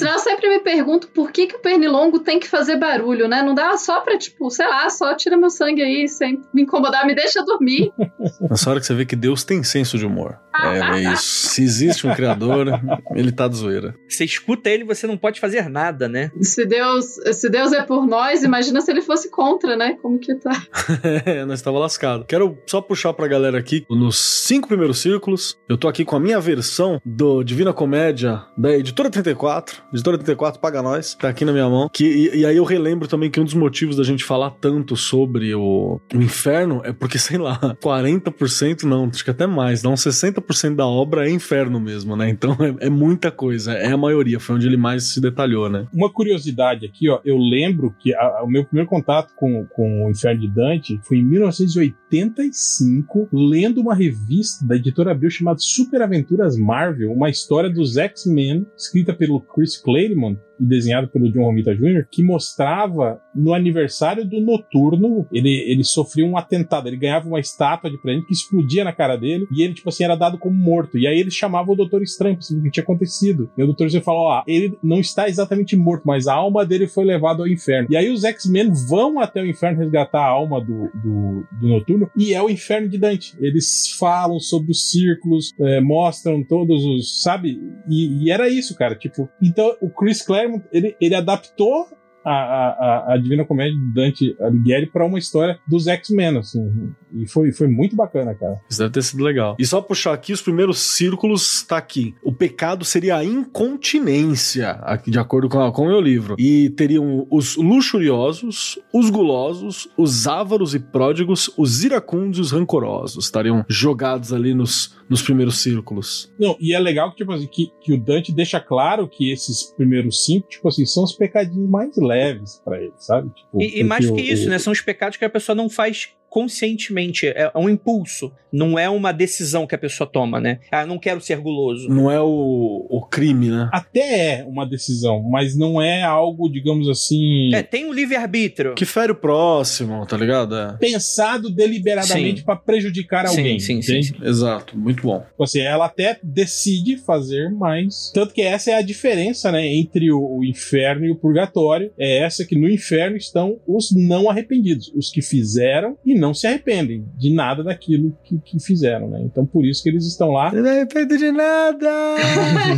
Sinal, eu sempre me pergunto por que, que o pernilongo tem que fazer barulho, né? Não dá só pra, tipo, sei lá, só tira meu sangue aí sem me incomodar, me deixa dormir. Nessa hora que você vê que Deus tem senso de humor. É, é isso. Se existe um criador, ele tá de zoeira. Você escuta ele você não pode fazer nada, né? Se Deus, se Deus é por nós, imagina se ele fosse contra, né? Como que tá? é, nós estava lascado. Quero só puxar pra galera aqui, nos cinco primeiros círculos, eu tô aqui com a minha versão do Divina Comédia da Editora 34. Editora 4 paga nós, tá aqui na minha mão. Que, e, e, aí eu relembro também que um dos motivos da gente falar tanto sobre o, o inferno é porque, sei lá, 40% não, acho que até mais, uns 60% da obra é inferno mesmo, né? Então é, é, muita coisa, é a maioria, foi onde ele mais se detalhou, né? Uma curiosidade aqui, ó, eu lembro que a, o meu primeiro contato com, com o Inferno de Dante foi em 1985, lendo uma revista da editora Abril chamada Super Aventuras Marvel, uma história dos X-Men, escrita pelo Chris Claremont, e desenhado pelo John Romita Jr., que mostrava no aniversário do Noturno, ele, ele sofreu um atentado, ele ganhava uma estátua de presente que explodia na cara dele, e ele, tipo assim, era dado como morto. E aí ele chamava o Doutor Estranho pra o que tinha acontecido. E o Doutor Estranho falou, ó, ele não está exatamente morto, mas a alma dele foi levada ao inferno. E aí os X-Men vão até o inferno resgatar a alma do, do, do, Noturno, e é o inferno de Dante. Eles falam sobre os círculos, é, mostram todos os, sabe? E, e, era isso, cara, tipo, então o Chris Claremont ele, ele adaptou a, a, a Divina Comédia de Dante Alighieri para uma história dos X-Men, assim. E foi, foi muito bacana, cara. Isso deve ter sido legal. E só puxar aqui os primeiros círculos, tá aqui. O pecado seria a incontinência, aqui de acordo com, com o meu livro. E teriam os luxuriosos, os gulosos, os ávaros e pródigos, os iracundos e os rancorosos. Estariam jogados ali nos, nos primeiros círculos. Não, e é legal que, tipo assim, que, que o Dante deixa claro que esses primeiros cinco, tipo assim, são os pecadinhos mais leves para ele, sabe? Tipo, e, e mais que isso, o, né? São os pecados que a pessoa não faz conscientemente, é um impulso, não é uma decisão que a pessoa toma, né? Ah, não quero ser guloso. Não é o, o crime, né? Até é uma decisão, mas não é algo, digamos assim. É, tem um livre-arbítrio. Que fere o próximo, tá ligado? É. Pensado deliberadamente para prejudicar alguém. Sim, sim, sim, Exato, muito bom. Tipo assim, ela até decide fazer mais. Tanto que essa é a diferença, né, entre o, o inferno e o purgatório. É essa que no inferno estão os não arrependidos, os que fizeram e não se arrependem de nada daquilo que, que fizeram, né? Então por isso que eles estão lá. Eu não arrependo de nada!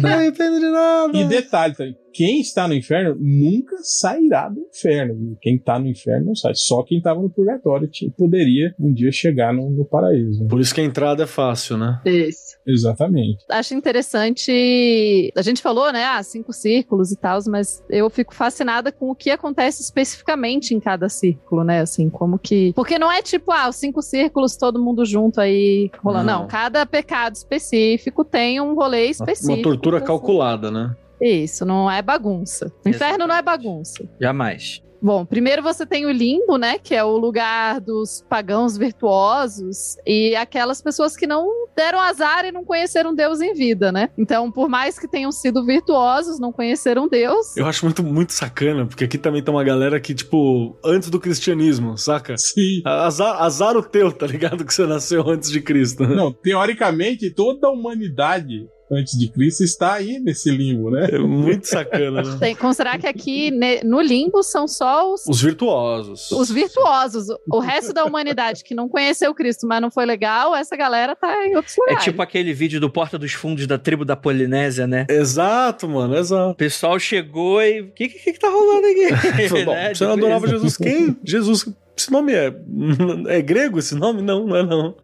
não arrependo de nada! E detalhe, tá? Quem está no inferno nunca sairá do inferno. Quem está no inferno não sai. Só quem estava no purgatório poderia um dia chegar no, no paraíso. Por isso que a entrada é fácil, né? Isso. Exatamente. Acho interessante. A gente falou, né? Ah, cinco círculos e tal, mas eu fico fascinada com o que acontece especificamente em cada círculo, né? Assim, como que. Porque não é tipo, ah, os cinco círculos, todo mundo junto aí rolando. Não, não cada pecado específico tem um rolê específico. Uma tortura calculada, né? Isso, não é bagunça. O inferno não é bagunça. Jamais. Bom, primeiro você tem o limbo, né? Que é o lugar dos pagãos virtuosos e aquelas pessoas que não deram azar e não conheceram Deus em vida, né? Então, por mais que tenham sido virtuosos, não conheceram Deus. Eu acho muito, muito sacana, porque aqui também tem uma galera que, tipo, antes do cristianismo, saca? Sim. Azar, azar o teu, tá ligado? Que você nasceu antes de Cristo. Não, teoricamente, toda a humanidade antes de Cristo está aí nesse limbo, né? É muito sacana, né? Tem que considerar que aqui no limbo são só os... Os virtuosos. Os virtuosos. O resto da humanidade que não conheceu Cristo, mas não foi legal, essa galera tá em outros é lugares. É tipo aquele vídeo do Porta dos Fundos da tribo da Polinésia, né? Exato, mano, exato. O pessoal chegou e... O que, que, que tá rolando aqui? Bom, né? Você não tipo adorava Jesus? Quem? Jesus... Esse nome é... É grego esse nome? Não, não é não.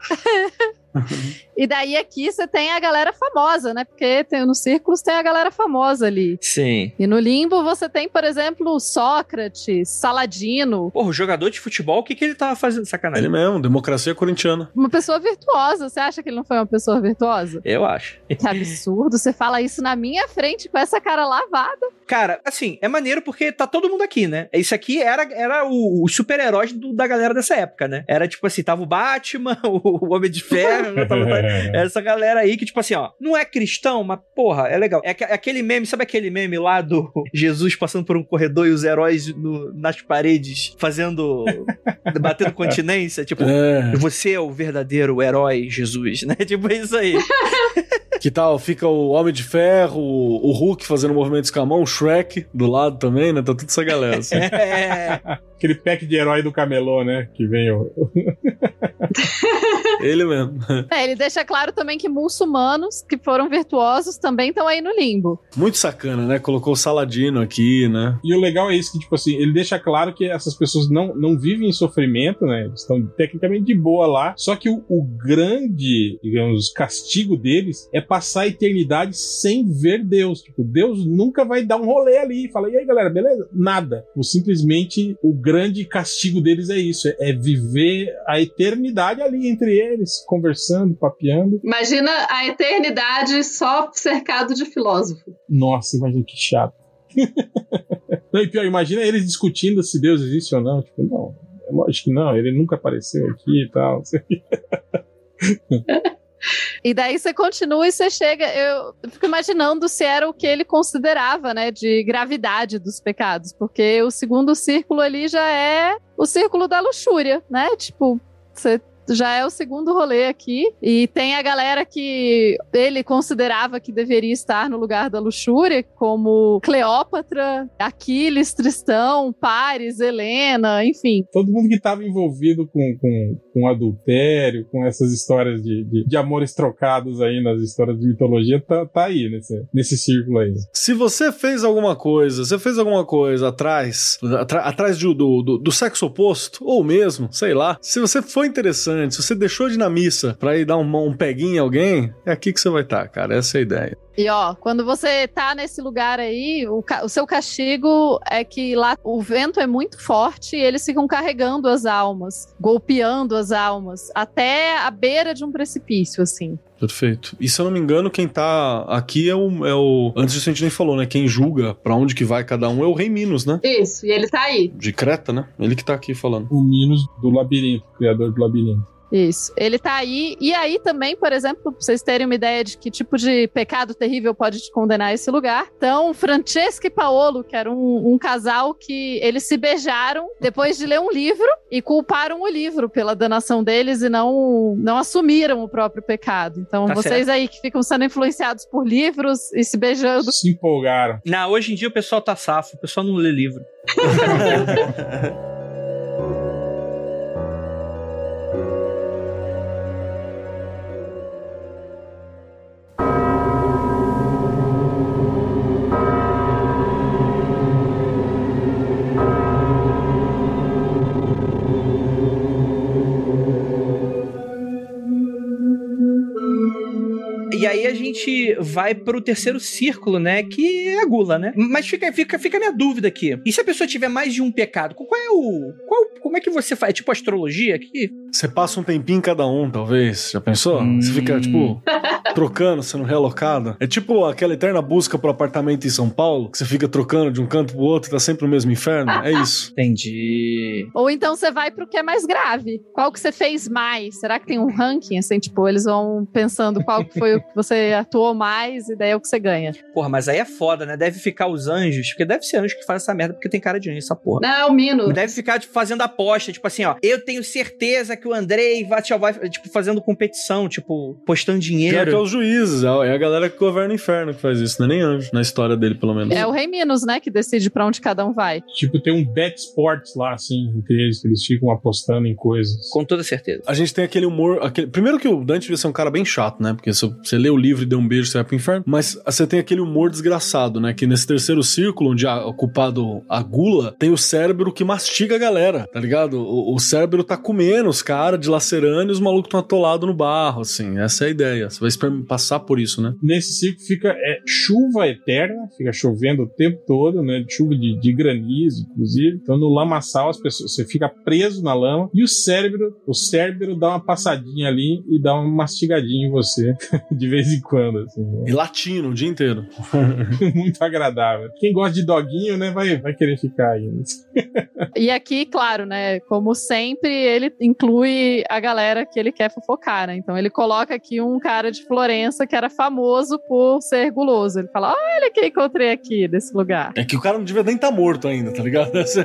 E daí aqui você tem a galera famosa, né? Porque tem, nos círculos tem a galera famosa ali. Sim. E no limbo você tem, por exemplo, Sócrates, Saladino. Porra, o jogador de futebol, o que, que ele tava fazendo? Sacanagem. Ele mesmo, democracia corintiana. Uma pessoa virtuosa. Você acha que ele não foi uma pessoa virtuosa? Eu acho. Que absurdo. Você fala isso na minha frente com essa cara lavada. Cara, assim, é maneiro porque tá todo mundo aqui, né? Isso aqui era, era o, o super-herói da galera dessa época, né? Era tipo assim, tava o Batman, o Homem de Ferro, essa galera aí que, tipo assim, ó, não é cristão, mas porra, é legal. É, é, aquele meme, sabe aquele meme lá do Jesus passando por um corredor e os heróis no, nas paredes fazendo. batendo continência? Tipo, é. você é o verdadeiro herói Jesus, né? Tipo isso aí. Que tal? Fica o Homem de Ferro, o Hulk fazendo movimentos com a mão, o Shrek do lado também, né? Tá toda essa galera. Assim. É. aquele pack de herói do camelô, né? Que vem o. Ele mesmo. É, ele deixa claro também que muçulmanos que foram virtuosos também estão aí no limbo. Muito sacana, né? Colocou o Saladino aqui, né? E o legal é isso, que, tipo assim, ele deixa claro que essas pessoas não, não vivem em sofrimento, né? Eles estão tecnicamente de boa lá. Só que o, o grande, digamos, castigo deles é passar a eternidade sem ver Deus. Tipo, Deus nunca vai dar um rolê ali e fala, e aí, galera, beleza? Nada. Ou simplesmente o grande castigo deles é isso: é, viver a eternidade ali entre eles, conversando, papeando. Imagina a eternidade só cercado de filósofo. Nossa, imagina que chato. não, e pior, imagina eles discutindo se Deus existe ou não. Tipo, não, é lógico que não, ele nunca apareceu aqui e tal. E daí você continua e você chega. Eu fico imaginando se era o que ele considerava, né, de gravidade dos pecados, porque o segundo círculo ali já é o círculo da luxúria, né? Tipo, você já é o segundo rolê aqui. E tem a galera que ele considerava que deveria estar no lugar da luxúria, como Cleópatra, Aquiles, Tristão, Paris, Helena, enfim. Todo mundo que estava envolvido com, com, com adultério, com essas histórias de, de, de, amores trocados aí nas histórias de mitologia, tá, tá aí nesse, nesse círculo aí. Se você fez alguma coisa, você fez alguma coisa atrás, atrás do, do, do sexo oposto, ou mesmo, sei lá, se você foi interessante se você deixou de ir na missa pra ir dar um, um peguinho em alguém, é aqui que você vai estar, tá, cara. Essa é a ideia. E ó, quando você tá nesse lugar aí, o, o, seu castigo é que lá o vento é muito forte e eles ficam carregando as almas, golpeando as almas, até a beira de um precipício, assim. Perfeito. E se eu não me engano, quem tá aqui é o. É o antes disso a gente nem falou, né? Quem julga para onde que vai cada um é o Rei Minos, né? Isso, e ele tá aí. De Creta, né? Ele que tá aqui falando. O Minos do labirinto, criador do labirinto. Isso. Ele tá aí. E aí também, por exemplo, pra vocês terem uma ideia de que tipo de pecado terrível pode te condenar a esse lugar. Então, Francesca e Paolo, que era um, um, casal que eles se beijaram depois de ler um livro e culparam o livro pela danação deles e não, não assumiram o próprio pecado. Então, tá vocês certo. aí que ficam sendo influenciados por livros e se beijando. Se empolgaram. Não, hoje em dia o pessoal tá safo, o pessoal não lê livro. E aí a gente vai pro terceiro círculo, né? Que é a gula, né? Mas fica, fica, fica a minha dúvida aqui. E se a pessoa tiver mais de um pecado, qual é o. Qual, como é que você faz? É tipo astrologia aqui? Você passa um tempinho em cada um, talvez. Já pensou? Hum. Você fica, tipo, trocando, sendo realocado. É tipo aquela eterna busca pro apartamento em São Paulo, que você fica trocando de um canto pro outro, tá sempre no mesmo inferno. É isso. Entendi. Ou então você vai pro que é mais grave. Qual que você fez mais? Será que tem um ranking, assim, tipo, eles vão pensando qual que foi o você atuou mais e daí é o que você ganha. Porra, mas aí é foda, né? Deve ficar os anjos, porque deve ser anjo que faz essa merda, porque tem cara de anjo essa porra. Não, é o Mino. Deve ficar, tipo, fazendo aposta, tipo assim, ó, eu tenho certeza que o Andrei vai, vai tipo, fazendo competição, tipo, postando dinheiro. que é os juízes, é a galera que governa o inferno que faz isso, não é nem anjo, na história dele, pelo menos. É o Rei Minos, né, que decide pra onde cada um vai. Tipo, tem um bet sports lá, assim, entre eles, que eles ficam apostando em coisas. Com toda certeza. A gente tem aquele humor, aquele... primeiro que o Dante devia ser um cara bem chato, né, porque se você lê o livro e dê um beijo você vai pro inferno. Mas você tem aquele humor desgraçado, né? Que nesse terceiro círculo, onde o culpado a gula, tem o cérebro que mastiga a galera, tá ligado? O, o cérebro tá comendo os caras, dilacerando e os malucos estão atolados no barro, assim. Essa é a ideia. Você vai passar por isso, né? Nesse círculo fica é, chuva eterna, fica chovendo o tempo todo, né? Chuva de, de granizo, inclusive. Então no lamaçal as pessoas, você fica preso na lama e o cérebro, o cérebro dá uma passadinha ali e dá uma mastigadinha em você de vez em quando. Assim, né? E latino o dia inteiro. Muito agradável. Quem gosta de doguinho, né, vai, vai querer ficar aí. e aqui, claro, né, como sempre, ele inclui a galera que ele quer fofocar, né? Então ele coloca aqui um cara de Florença que era famoso por ser guloso. Ele fala: olha quem encontrei aqui desse lugar. É que o cara não devia nem estar tá morto ainda, tá ligado? Essa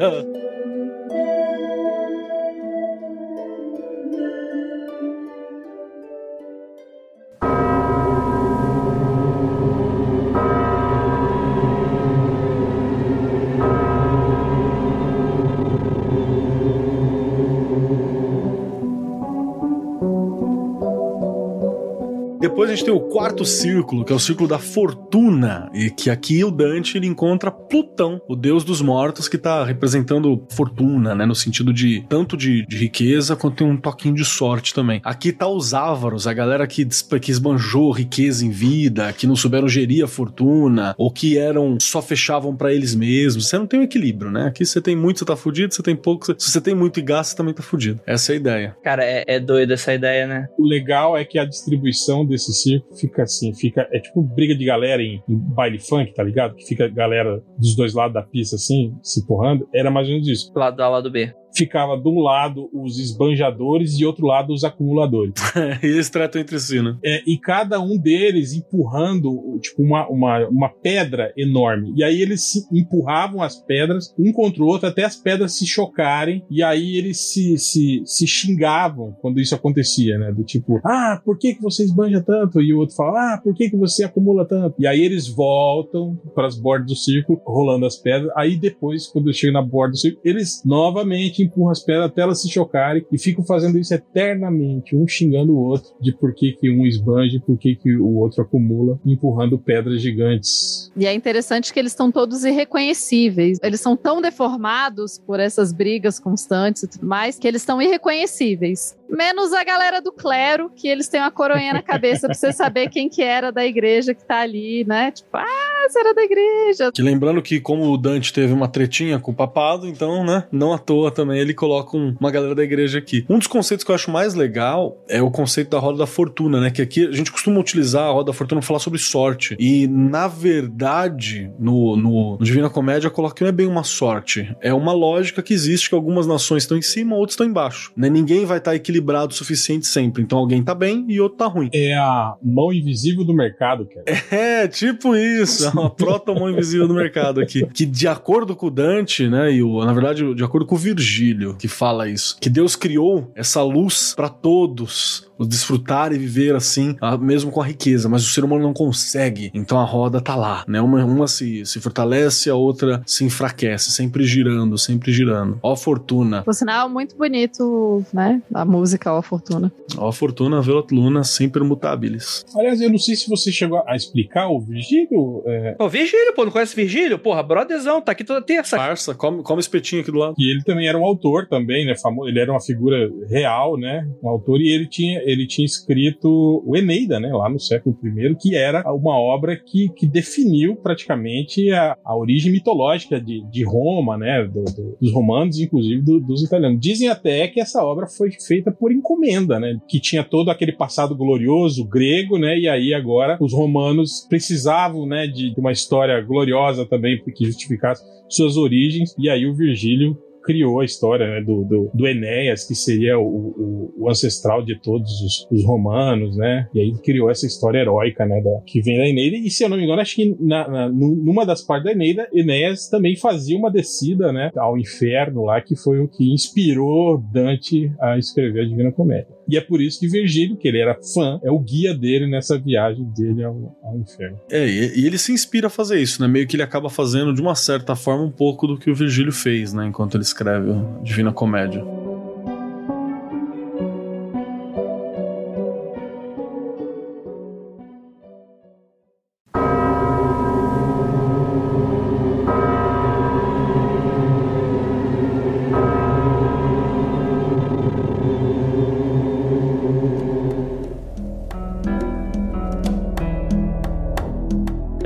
é... quarto círculo, que é o círculo da fortuna, e que aqui o Dante ele encontra Plutão, o deus dos mortos, que tá representando fortuna, né? No sentido de tanto de, de riqueza quanto tem um toquinho de sorte também. Aqui tá os ávaros, a galera que, que esbanjou riqueza em vida, que não souberam gerir a fortuna, ou que eram só fechavam para eles mesmos. Você não tem um equilíbrio, né? Aqui você tem muito, você tá fudido, você tem pouco. Se você tem muito e gasta, você também tá fudido. Essa é a ideia. Cara, é, é doido essa ideia, né? O legal é que a distribuição desse circo fica assim, fica. É tipo briga de galera em, em baile funk, tá ligado? Que fica a galera dos dois lados da pista assim, se porrando. Era mais ou menos isso. Lado A, lado B ficava de um lado os esbanjadores e outro lado os acumuladores. e eles tratam entre si, né? É, e cada um deles empurrando tipo uma, uma, uma pedra enorme. E aí eles se empurravam as pedras um contra o outro até as pedras se chocarem. E aí eles se, se, se xingavam quando isso acontecia, né? Do tipo, ah, por que, que você esbanja tanto? E o outro fala, ah, por que, que você acumula tanto? E aí eles voltam para as bordas do círculo, rolando as pedras. Aí depois, quando chega na borda do círculo, eles novamente empurram as pedras até elas se chocarem e ficam fazendo isso eternamente, um xingando o outro de por que, que um esbanja por que, que o outro acumula, empurrando pedras gigantes. E é interessante que eles estão todos irreconhecíveis. Eles são tão deformados por essas brigas constantes e tudo mais que eles estão irreconhecíveis. Menos a galera do clero, que eles têm uma coroinha na cabeça pra você saber quem que era da igreja que tá ali, né? Tipo, ah, você era da igreja. Que lembrando que como o Dante teve uma tretinha com o papado, então, né, não à toa também ele coloca um, uma galera da igreja aqui. Um dos conceitos que eu acho mais legal é o conceito da roda da fortuna, né? Que aqui a gente costuma utilizar a roda da fortuna para falar sobre sorte. E, na verdade, no, no, no Divina Comédia, coloca que não é bem uma sorte. É uma lógica que existe que algumas nações estão em cima, outras estão embaixo. Né? Ninguém vai estar tá equilibrado o suficiente sempre. Então alguém tá bem e outro tá ruim. É a mão invisível do mercado, cara. É, tipo isso. É uma proto-mão invisível do mercado aqui. Que de acordo com o Dante, né? E o, na verdade, de acordo com o Virgílio, que fala isso. Que Deus criou essa luz para todos desfrutar e viver assim, mesmo com a riqueza, mas o ser humano não consegue. Então a roda tá lá, né? Uma, uma se, se fortalece, a outra se enfraquece, sempre girando, sempre girando. Ó a fortuna. Por sinal, muito bonito, né? A música Ó a Fortuna. Ó a Fortuna, Velat Luna, sempre mutabilis. Aliás, eu não sei se você chegou a explicar o Virgílio. É... O Virgílio, pô, não conhece Virgílio? Porra, brotherzão, tá aqui toda terça. Parça, come, come espetinho aqui do lado. E ele também era um autor também, né? Famoso, ele era uma figura real, né? Um autor, e ele tinha, ele tinha escrito o Eneida, né? Lá no século I, que era uma obra que, que definiu praticamente a, a origem mitológica de, de Roma, né? Do, do, dos romanos, inclusive do, dos italianos. Dizem até que essa obra foi feita por encomenda, né? Que tinha todo aquele passado glorioso grego, né? E aí agora os romanos precisavam, né? De uma história gloriosa também que justificasse suas origens. E aí o Virgílio criou a história né, do, do, do, Enéas, que seria o, o, o ancestral de todos os, os, romanos, né? E aí criou essa história heróica, né? Da, que vem da Eneida. E se eu não me engano, acho que na, na, numa das partes da Eneida, Enéas também fazia uma descida, né? Ao inferno lá, que foi o que inspirou Dante a escrever a Divina Comédia. E é por isso que Virgílio, que ele era fã, é o guia dele nessa viagem dele ao, ao inferno. É, e, e, ele se inspira a fazer isso, né? Meio que ele acaba fazendo, de uma certa forma, um pouco do que o Virgílio fez, né? Enquanto ele escreve a Divina Comédia.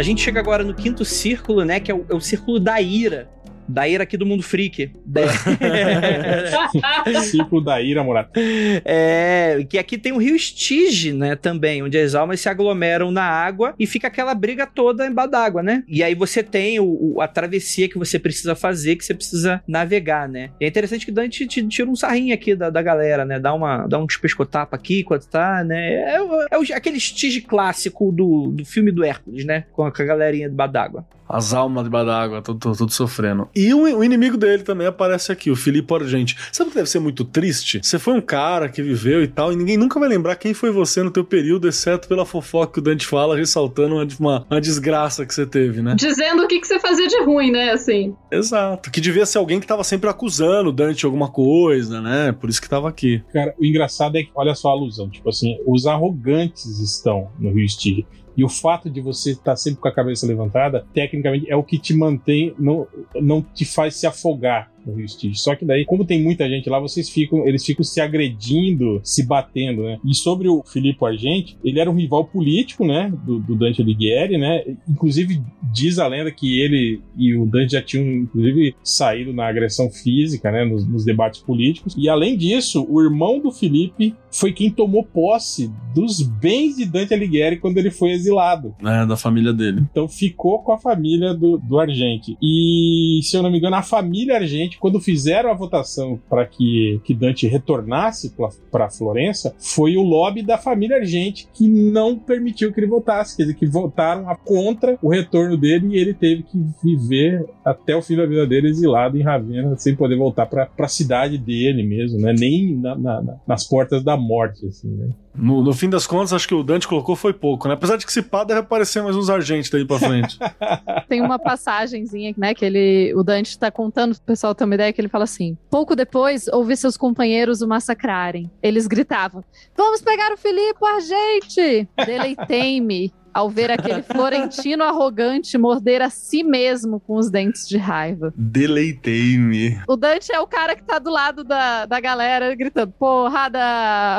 gente chega agora no quinto círculo, né? Que é o, é o círculo da ira da ira aqui do mundo freak. Ciclo da ira, Murata. É, que aqui tem o rio Estige, né, também, onde as almas se aglomeram na água e fica aquela briga toda embaixo d'água, né? E aí você tem o, o, a travessia que você precisa fazer, que você precisa navegar, né? E é interessante que Dante te, te tira um sarrinho aqui da, da galera, né? Dá, uma, dá um pescotapa aqui enquanto tá, né? É, é, é aquele Estige clássico do, do filme do Hércules, né? Com a, com a galerinha d'água. As almas debaixo d'água, tudo, tudo, tudo sofrendo. E o, o inimigo dele também aparece aqui, o Filipe Argente. Sabe o que deve ser muito triste? Você foi um cara que viveu e tal, e ninguém nunca vai lembrar quem foi você no teu período, exceto pela fofoca que o Dante fala, ressaltando uma, uma, uma desgraça que você teve, né? Dizendo o que, que você fazia de ruim, né? Assim. Exato. Que devia ser alguém que tava sempre acusando o Dante de alguma coisa, né? Por isso que tava aqui. Cara, o engraçado é que, olha só a alusão, tipo assim, os arrogantes estão no Rio Stygia. E o fato de você estar sempre com a cabeça levantada, tecnicamente, é o que te mantém, não, não te faz se afogar no Rio Stygia. Só que daí, como tem muita gente lá, vocês ficam, eles ficam se agredindo, se batendo, né? E sobre o Filippo Argente, ele era um rival político, né, do, do Dante Alighieri, né? Inclusive diz a lenda que ele e o Dante já tinham inclusive saído na agressão física, né, nos, nos debates políticos. E além disso, o irmão do Felipe foi quem tomou posse dos bens de Dante Alighieri quando ele foi exilado. É, da família dele. Então ficou com a família do, do Argente. E, se eu não me engano, a família Argente, quando fizeram a votação para que, que Dante retornasse para Florença, foi o lobby da família Argente que não permitiu que ele votasse. Quer dizer, que votaram a contra o retorno dele e ele teve que viver até o fim da vida dele exilado em Ravenna, sem poder voltar para a cidade dele mesmo, né? Nem na, na, nas portas da morte, assim, né? No, no, fim das contas, acho que o Dante colocou foi pouco, né? Apesar de que se pá, deve aparecer mais uns argentes daí pra frente. Tem uma passagenzinha, né, que ele, o Dante tá contando, o pessoal ter uma ideia, que ele fala assim, pouco depois, ouvi seus companheiros o massacrarem. Eles gritavam, vamos pegar o Filipe Argente! Deleitei-me ao ver aquele florentino arrogante morder a si mesmo com os dentes de raiva. Deleitei-me. O Dante é o cara que tá do lado da, da galera gritando: porrada!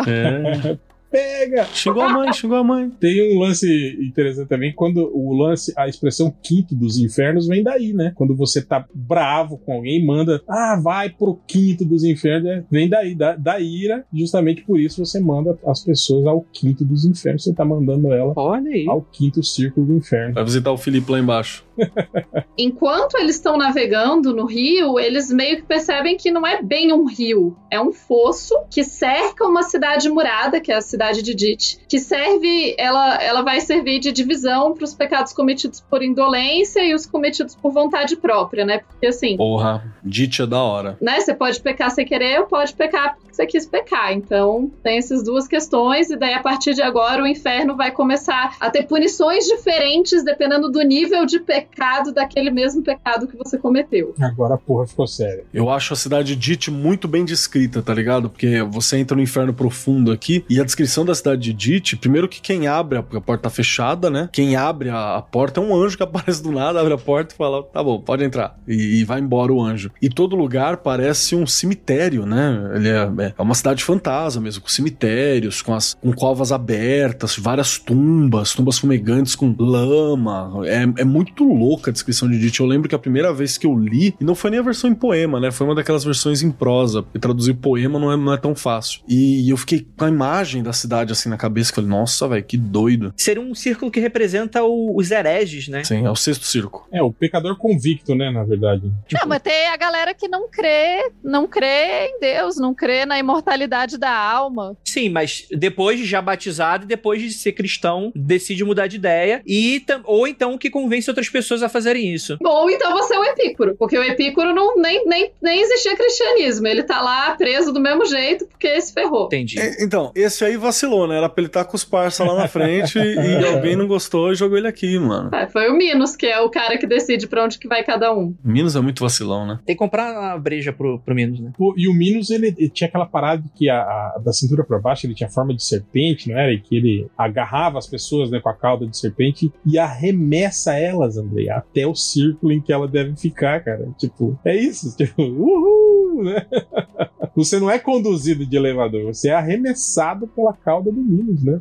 É. pega! Xingou a mãe, xingou a mãe. Tem um lance interessante também, quando o lance, a expressão quinto dos infernos vem daí, né? Quando você tá bravo com alguém, manda, ah, vai pro quinto dos infernos, é, vem daí, da, da ira, justamente por isso você manda as pessoas ao quinto dos infernos, você tá mandando ela Olha aí. ao quinto círculo do inferno. Vai visitar o Felipe lá embaixo. Enquanto eles estão navegando no rio, eles meio que percebem que não é bem um rio, é um fosso que cerca uma cidade murada, que é a cidade de Dit, que serve, ela, ela vai servir de divisão para os pecados cometidos por indolência e os cometidos por vontade própria, né? Porque assim. Porra, Dit é da hora. Né? Você pode pecar sem querer ou pode pecar porque você quis pecar. Então, tem essas duas questões, e daí a partir de agora o inferno vai começar a ter punições diferentes dependendo do nível de pecado daquele mesmo pecado que você cometeu. Agora a porra ficou séria. Eu acho a cidade de Dit muito bem descrita, tá ligado? Porque você entra no inferno profundo aqui e a descrição da cidade de Dit, primeiro que quem abre, a, a porta tá fechada, né? Quem abre a, a, porta é um anjo que aparece do nada, abre a porta e fala: tá bom, pode entrar. E, e vai embora o anjo. E todo lugar parece um cemitério, né? Ele é, é uma cidade fantasma mesmo, com cemitérios, com, as, com covas abertas, várias tumbas, tumbas fumegantes com lama. É, é muito louca a descrição de Dit. Eu lembro que a primeira vez que eu li, e não foi nem a versão em poema, né? Foi uma daquelas versões em prosa, porque traduzir poema não é, não é tão fácil. E eu fiquei com a imagem da cidade assim na cabeça, falei, nossa, velho, que doido. Seria um círculo que representa o, os hereges, né? Sim, é o sexto círculo. É, o pecador convicto, né, na verdade. Tipo... Não, mas tem a galera que não crê, não crê em Deus, não crê na imortalidade da alma. Sim, mas depois de já batizado e depois de ser cristão, decide mudar de ideia e ou então que convence outras pessoas a fazerem isso. Ou então você é o Epícoro, porque o Epícoro não, nem, nem, nem existia cristianismo. Ele tá lá preso do mesmo jeito porque esse ferrou. Entendi. É, então, esse aí vacilou, né? Era pra ele estar tá com os parça lá na frente e alguém não gostou e jogou ele aqui, mano. É, foi o Minos, que é o cara que decide pra onde que vai cada um. Minos é muito vacilão, né? Tem que comprar a breja pro, pro Minos, né? Pô, e o Minos, ele, ele, tinha aquela parada que a, a, da cintura pra baixo ele tinha forma de serpente, não era? E que ele agarrava as pessoas né, com a cauda de serpente e arremessa elas, Até o círculo em que ela deve ficar, cara. Tipo, é isso. Tipo, uhul, né? Você não é conduzido de elevador, você é arremessado pela cauda do Minos, né?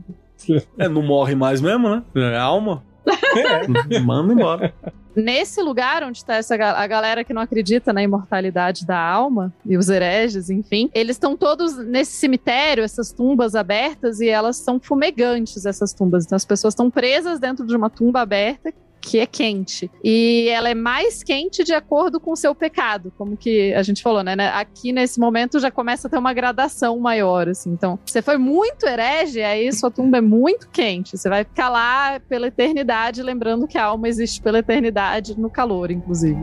É, não morre mais mesmo, né? É alma. É. Manda embora. Nesse lugar onde está essa a galera que não acredita na imortalidade da alma e os hereges, enfim, eles estão todos nesse cemitério, essas tumbas abertas e elas são fumegantes essas tumbas. Então as pessoas estão presas dentro de uma tumba aberta que é quente. E ela é mais quente de acordo com o seu pecado, como que a gente falou, né? Aqui nesse momento já começa a ter uma gradação maior, assim. Então, você foi muito herege, aí sua tumba é muito quente. Você vai ficar lá pela eternidade, lembrando que a alma existe pela eternidade no calor, inclusive.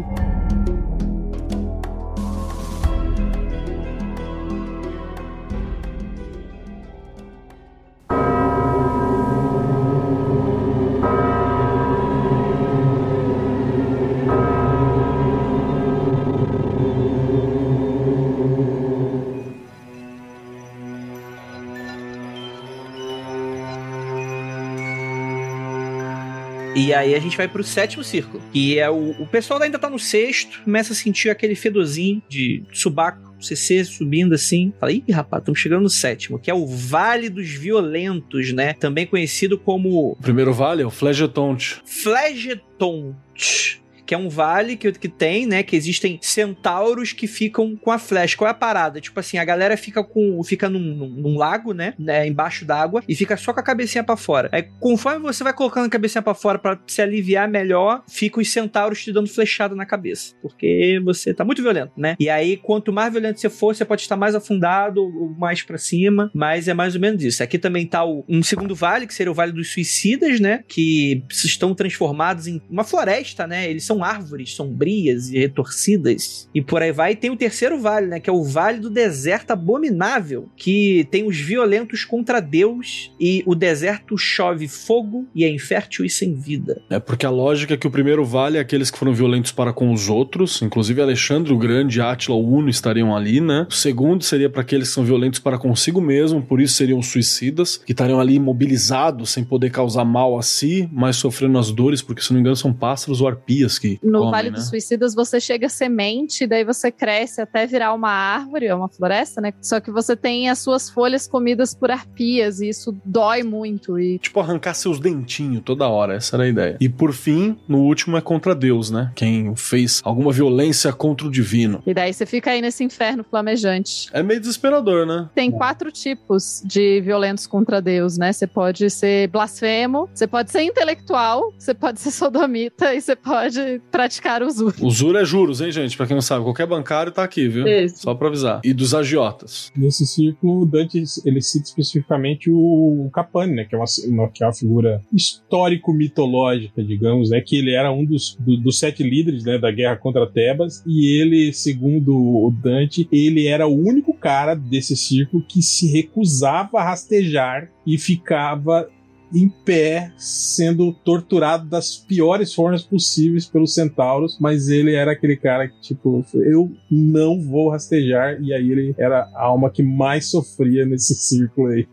E aí a gente vai pro sétimo círculo, que é o, o pessoal ainda tá no sexto, começa a sentir aquele fedorzinho de subaco CC subindo assim. Fala, ih, rapaz, estamos chegando no sétimo, que é o Vale dos Violentos, né? Também conhecido como. O primeiro vale é o Flegetonte. Flegetonte é um vale que, que tem, né? Que existem centauros que ficam com a flecha. Qual é a parada? Tipo assim, a galera fica com fica num, num, num lago, né? né embaixo d'água e fica só com a cabecinha para fora. Aí, conforme você vai colocando a cabecinha para fora para se aliviar melhor, fica os centauros te dando flechada na cabeça. Porque você tá muito violento, né? E aí, quanto mais violento você for, você pode estar mais afundado ou mais para cima. Mas é mais ou menos isso. Aqui também tá o, um segundo vale, que seria o Vale dos Suicidas, né? Que estão transformados em uma floresta, né? Eles são árvores sombrias e retorcidas. E por aí vai. E tem o terceiro vale, né? Que é o Vale do Deserto Abominável. Que tem os violentos contra Deus. E o deserto chove fogo e é infértil e sem vida. É porque a lógica é que o primeiro vale é aqueles que foram violentos para com os outros. Inclusive Alexandre o Grande Átila o Uno estariam ali, né? O segundo seria para aqueles que são violentos para consigo mesmo. Por isso seriam suicidas. Que estariam ali imobilizados, sem poder causar mal a si, mas sofrendo as dores, porque se não me engano são pássaros ou arpias que no comem, Vale né? dos Suicidas você chega semente, daí você cresce até virar uma árvore, é uma floresta, né? Só que você tem as suas folhas comidas por arpias e isso dói muito e Tipo, arrancar seus dentinhos toda hora, essa era a ideia. E por fim, no último é contra Deus, né? Quem fez alguma violência contra o divino. e daí você fica aí nesse inferno flamejante. É meio desesperador, né? Tem quatro tipos de violentos contra Deus, né? Você pode ser blasfemo, você pode ser intelectual, você pode ser sodomita e você pode praticar o uso. O Zuro é juros, hein, gente? Pra quem não sabe, qualquer bancário tá aqui, viu? Isso. Só pra avisar. E dos agiotas. Nesse círculo, o Dante ele cita especificamente o Capane, né? Que é uma, uma- que é uma figura histórico-mitológica, digamos, né? Que ele era um dos, do- dos sete líderes né, da guerra contra Tebas. E ele, segundo o Dante, ele era o único cara desse círculo que se recusava a rastejar e ficava em pé, sendo torturado das piores formas possíveis pelos centauros, mas ele era aquele cara que, tipo, eu não vou rastejar, e aí ele era a alma que mais sofria nesse círculo aí.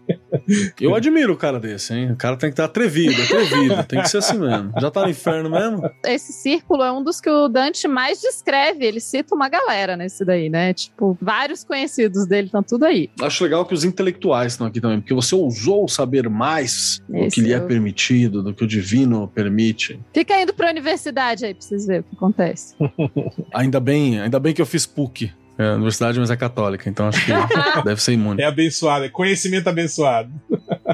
Eu admiro o cara desse, hein? O cara tem que estar atrevido, atrevido. tem que ser assim mesmo. Já tá no inferno mesmo? Esse círculo é um dos que o Dante mais descreve. Ele cita uma galera nesse daí, né? Tipo, vários conhecidos dele estão tudo aí. Acho legal que os intelectuais estão aqui também, porque você ousou saber mais Esse que lhe é permitido, do que o divino permite. Fica indo pra universidade aí pra vocês verem o que acontece. Ainda bem, ainda bem que eu fiz PUC. É, a universidade, mas é católica, então acho que deve ser imune. É abençoado, é conhecimento abençoado.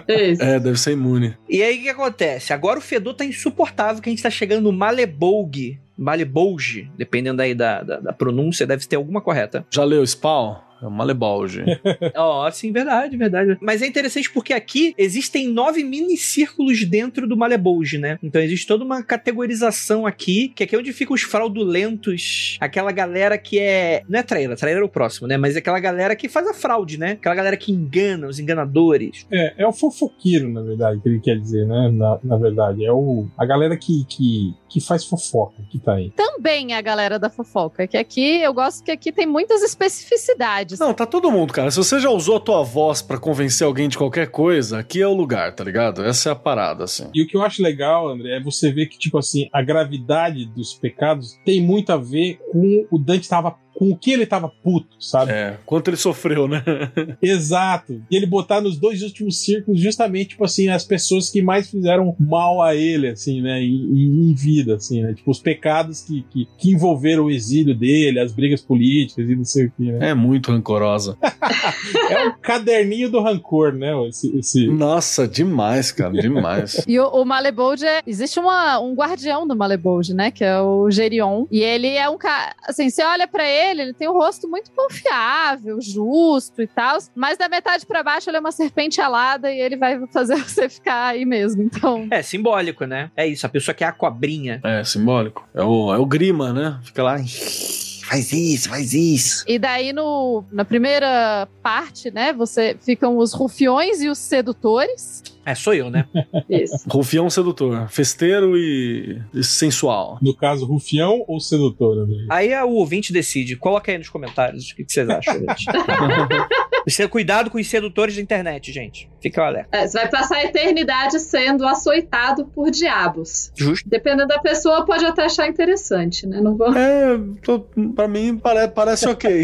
Isso. É, deve ser imune. E aí o que acontece? Agora o fedor tá insuportável, que a gente tá chegando no Malebolg. Malebolge, dependendo aí da, da, da pronúncia, deve ter alguma correta. Já leu Spawn? É o Malebolge. Ó, sim, verdade, verdade. Mas é interessante porque aqui existem nove minicírculos dentro do Malebolge, né? Então existe toda uma categorização aqui, que aqui é onde ficam os fraudulentos, aquela galera que é. Não é traíra, traíra é o próximo, né? Mas é aquela galera que faz a fraude, né? Aquela galera que engana, os enganadores. É, é o fofoqueiro, na verdade, que ele quer dizer, né? Na, na verdade, é o, a galera que, que, que faz fofoca, que tá aí. Também a galera da fofoca, que aqui eu gosto que aqui tem muitas especificidades. Não, tá todo mundo, cara. Se você já usou a tua voz pra convencer alguém de qualquer coisa, aqui é o lugar, tá ligado? Essa é a parada, assim. E o que eu acho legal, André, é você ver que, tipo assim, a gravidade dos pecados tem muito a ver com o Dante estava com o que ele tava puto, sabe? É, quanto ele sofreu, né? Exato. E ele botar nos dois últimos círculos justamente, tipo assim, as pessoas que mais fizeram mal a ele, assim, né? Em, em vida, assim, né? Tipo, os pecados que, que, que, envolveram o exílio dele, as brigas políticas e não sei o que, né? É muito rancorosa. é um caderninho do rancor, né? Esse, esse... Nossa, demais, cara, demais. e o, o Malebold é. Existe uma, um guardião do Malebold, né? Que é o Gerion. E ele é um cara. Assim, você olha para ele, ele tem um rosto muito confiável, justo e tal. Mas da metade para baixo ele é uma serpente alada e ele vai fazer você ficar aí mesmo. Então. É simbólico, né? É isso. A pessoa que é a cobrinha. É simbólico. É o, é o Grima, né? Fica lá faz isso, faz isso. E daí no, na primeira parte, né, você ficam os rufiões e os sedutores. É, sou eu, né? Isso. Rufião sedutor, festeiro e, e sensual. No caso, rufião ou sedutor? Né? Aí o ouvinte decide. Coloca aí nos comentários o que, que vocês acham, gente. Cuidado com os sedutores da internet, gente. Fica o alerta. É, você vai passar a eternidade sendo açoitado por diabos. Justo. Dependendo da pessoa, pode até achar interessante, né? Não vou... É, tô, pra mim parece, parece ok.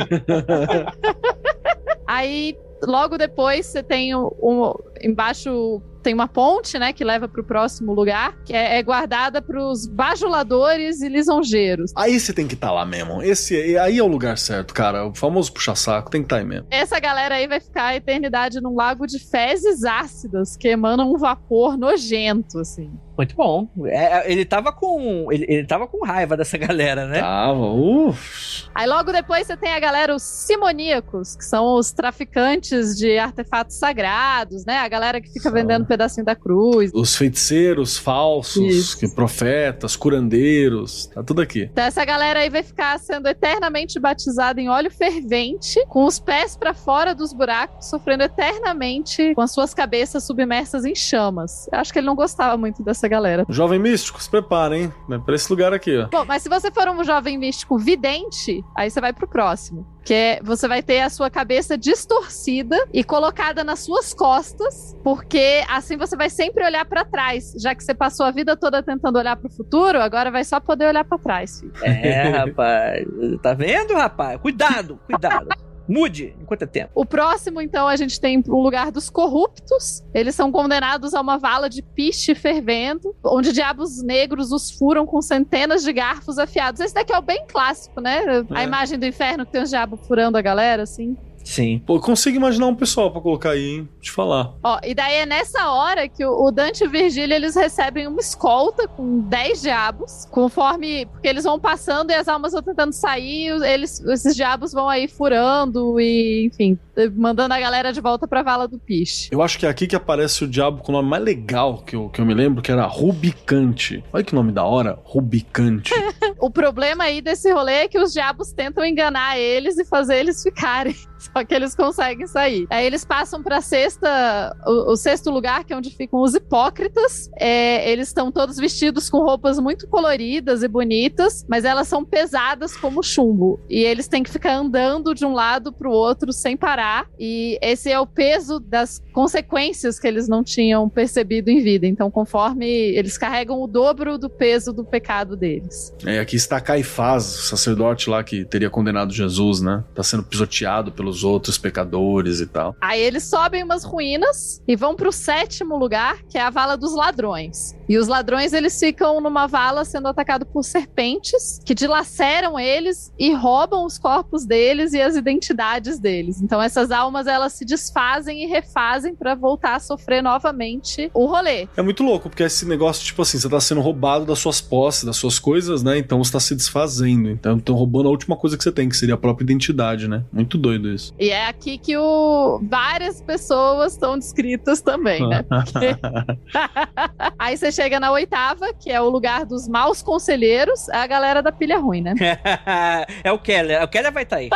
Aí, logo depois, você tem um, um embaixo tem uma ponte, né, que leva para o próximo lugar, que é, é guardada para os bajuladores e lisonjeiros. Aí você tem que estar tá lá mesmo. Esse aí é o lugar certo, cara. O famoso puxa-saco tem que estar tá aí mesmo. Essa galera aí vai ficar a eternidade num lago de fezes ácidas que emanam um vapor nojento, assim. Muito bom. É, ele tava com. Ele, ele tava com raiva dessa galera, né? Tava, uff. Aí logo depois você tem a galera, os simoníacos, que são os traficantes de artefatos sagrados, né? A galera que fica vendendo pedacinho da cruz. Os feiticeiros falsos, que profetas, curandeiros, tá tudo aqui. Então essa galera aí vai ficar sendo eternamente batizada em óleo fervente, com os pés para fora dos buracos, sofrendo eternamente com as suas cabeças submersas em chamas. Eu acho que ele não gostava muito dessa galera. Jovem místico, se prepara, hein? É pra esse lugar aqui, ó. Bom, mas se você for um jovem místico vidente, aí você vai pro próximo. Que é, você vai ter a sua cabeça distorcida e colocada nas suas costas, porque assim você vai sempre olhar para trás. Já que você passou a vida toda tentando olhar para o futuro, agora vai só poder olhar para trás, filho. É, rapaz. Tá vendo, rapaz? Cuidado, cuidado. Mude enquanto é tempo. O próximo, então, a gente tem o lugar dos corruptos. Eles são condenados a uma vala de piche fervendo, onde diabos negros os furam com centenas de garfos afiados. Esse daqui é o bem clássico, né? É. A imagem do inferno que tem os diabos furando a galera, assim. Sim. Pô, consigo imaginar um pessoal para colocar aí, hein? Te falar. Ó, e daí é nessa hora que o Dante e o Virgílio, eles recebem uma escolta com 10 diabos, conforme... Porque eles vão passando e as almas vão tentando sair, eles, esses diabos vão aí furando e, enfim, mandando a galera de volta pra vala do Piche. Eu acho que é aqui que aparece o diabo com o nome mais legal que eu, que eu me lembro, que era Rubicante. Olha que nome da hora, Rubicante. o problema aí desse rolê é que os diabos tentam enganar eles e fazer eles ficarem. Só que eles conseguem sair. Aí eles passam pra sexta, o, o sexto lugar, que é onde ficam os hipócritas. É, eles estão todos vestidos com roupas muito coloridas e bonitas, mas elas são pesadas como chumbo. E eles têm que ficar andando de um lado pro outro sem parar. E esse é o peso das consequências que eles não tinham percebido em vida. Então, conforme eles carregam o dobro do peso do pecado deles. É, aqui está Caifás, o sacerdote lá que teria condenado Jesus, né? Tá sendo pisoteado pelos outros pecadores e tal. Aí eles sobem umas ruínas e vão pro sétimo lugar, que é a Vala dos Ladrões. E os ladrões, eles ficam numa vala sendo atacados por serpentes que dilaceram eles e roubam os corpos deles e as identidades deles. Então essas almas, elas se desfazem e refazem para voltar a sofrer novamente o rolê. É muito louco, porque esse negócio, tipo assim, você tá sendo roubado das suas posses, das suas coisas, né? Então você tá se desfazendo. Então estão roubando a última coisa que você tem, que seria a própria identidade, né? Muito doido isso. E é aqui que o... várias pessoas estão descritas também, né? Porque... Aí você chega na oitava, que é o lugar dos maus conselheiros, é a galera da pilha ruim, né? é o Keller. O Keller vai estar tá aí.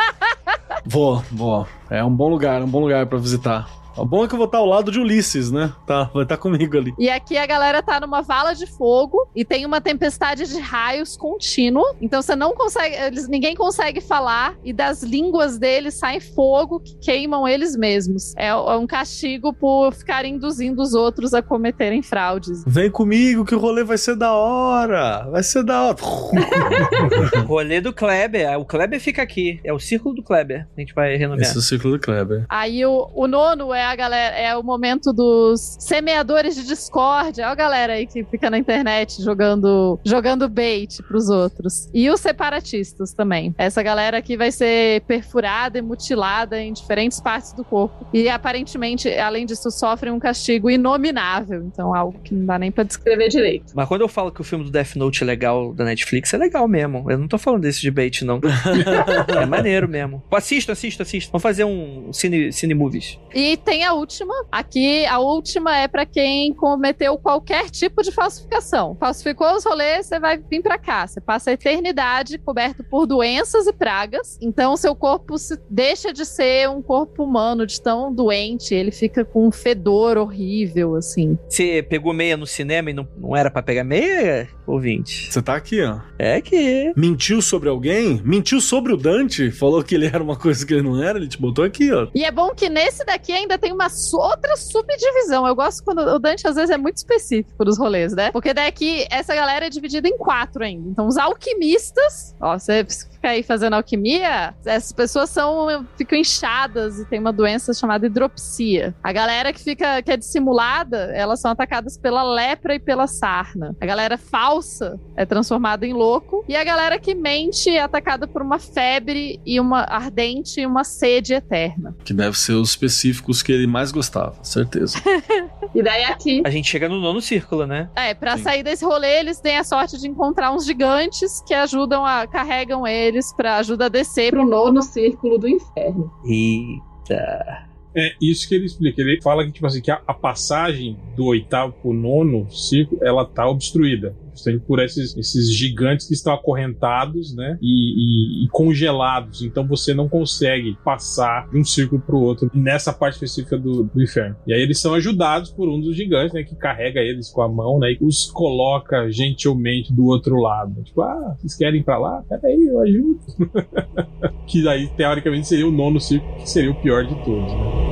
vou, vou. É um bom lugar, um bom lugar para visitar. O bom é que eu vou estar ao lado de Ulisses, né? Tá, vai estar comigo ali. E aqui a galera tá numa vala de fogo e tem uma tempestade de raios contínua. Então você não consegue, eles, ninguém consegue falar e das línguas deles sai fogo que queimam eles mesmos. É, é um castigo por ficarem induzindo os outros a cometerem fraudes. Vem comigo que o rolê vai ser da hora. Vai ser da hora. Rolê do Kleber. O Kleber fica aqui. É o círculo do Kleber. A gente vai renomear. Esse é o ciclo do Kleber. Aí o, o nono é a galera, é o momento dos semeadores de Discord. É a galera aí que fica na internet jogando, jogando bait pros outros. E os separatistas também. Essa galera aqui vai ser perfurada e mutilada em diferentes partes do corpo. E aparentemente, além disso, sofrem um castigo inominável. Então, algo que não dá nem pra descrever. Escrever direito. Mas quando eu falo que o filme do Death Note é legal da Netflix, é legal mesmo. Eu não tô falando desse de bait, não. é maneiro mesmo. Assista, assista, assista. Vamos fazer um cine, cine movies. E tem a última. Aqui, a última é pra quem cometeu qualquer tipo de falsificação. Falsificou os rolês, você vai vir pra cá. Você passa a eternidade coberto por doenças e pragas. Então, seu corpo se- deixa de ser um corpo humano, de tão doente. Ele fica com um fedor horrível, assim. Você pegou meia no cinema e não, não era pra pegar meia, ouvinte? Você tá aqui, ó. É que. Mentiu sobre alguém? Mentiu sobre o Dante? Falou que ele era uma coisa que ele não era? Ele te botou aqui, ó. E é bom que nesse daqui ainda tem uma outra subdivisão. Eu gosto quando o Dante às vezes é muito específico dos rolês, né? Porque daqui essa galera é dividida em quatro ainda. Então os alquimistas, ó, você fica aí fazendo alquimia, essas pessoas são ficam inchadas e tem uma doença chamada hidropsia. A galera que fica que é dissimulada, elas são atacadas pela lepra e pela sarna. A galera falsa é transformada em louco e a galera que mente é atacada por uma febre e uma ardente e uma sede eterna. Que deve ser os específicos que ele mais gostava, certeza. E daí aqui, A gente chega no nono círculo, né? É, pra Sim. sair desse rolê, eles têm a sorte de encontrar uns gigantes que ajudam a. carregam eles ajuda a descer. pro nono círculo do inferno. Eita. É isso que ele explica. Ele fala que, tipo assim, que a, a passagem do oitavo pro nono círculo, ela tá obstruída. Justamente por esses, esses gigantes que estão acorrentados, né? E, e- e congelados. Então você não consegue passar de um círculo pro outro nessa parte específica do, do inferno. E aí eles são ajudados por um dos gigantes, né? Que carrega eles com a mão, né? E os coloca gentilmente do outro lado. Tipo, ah, vocês querem ir pra lá? Peraí, eu ajudo. que aí, teoricamente, seria o nono círculo, que seria o pior de todos, né?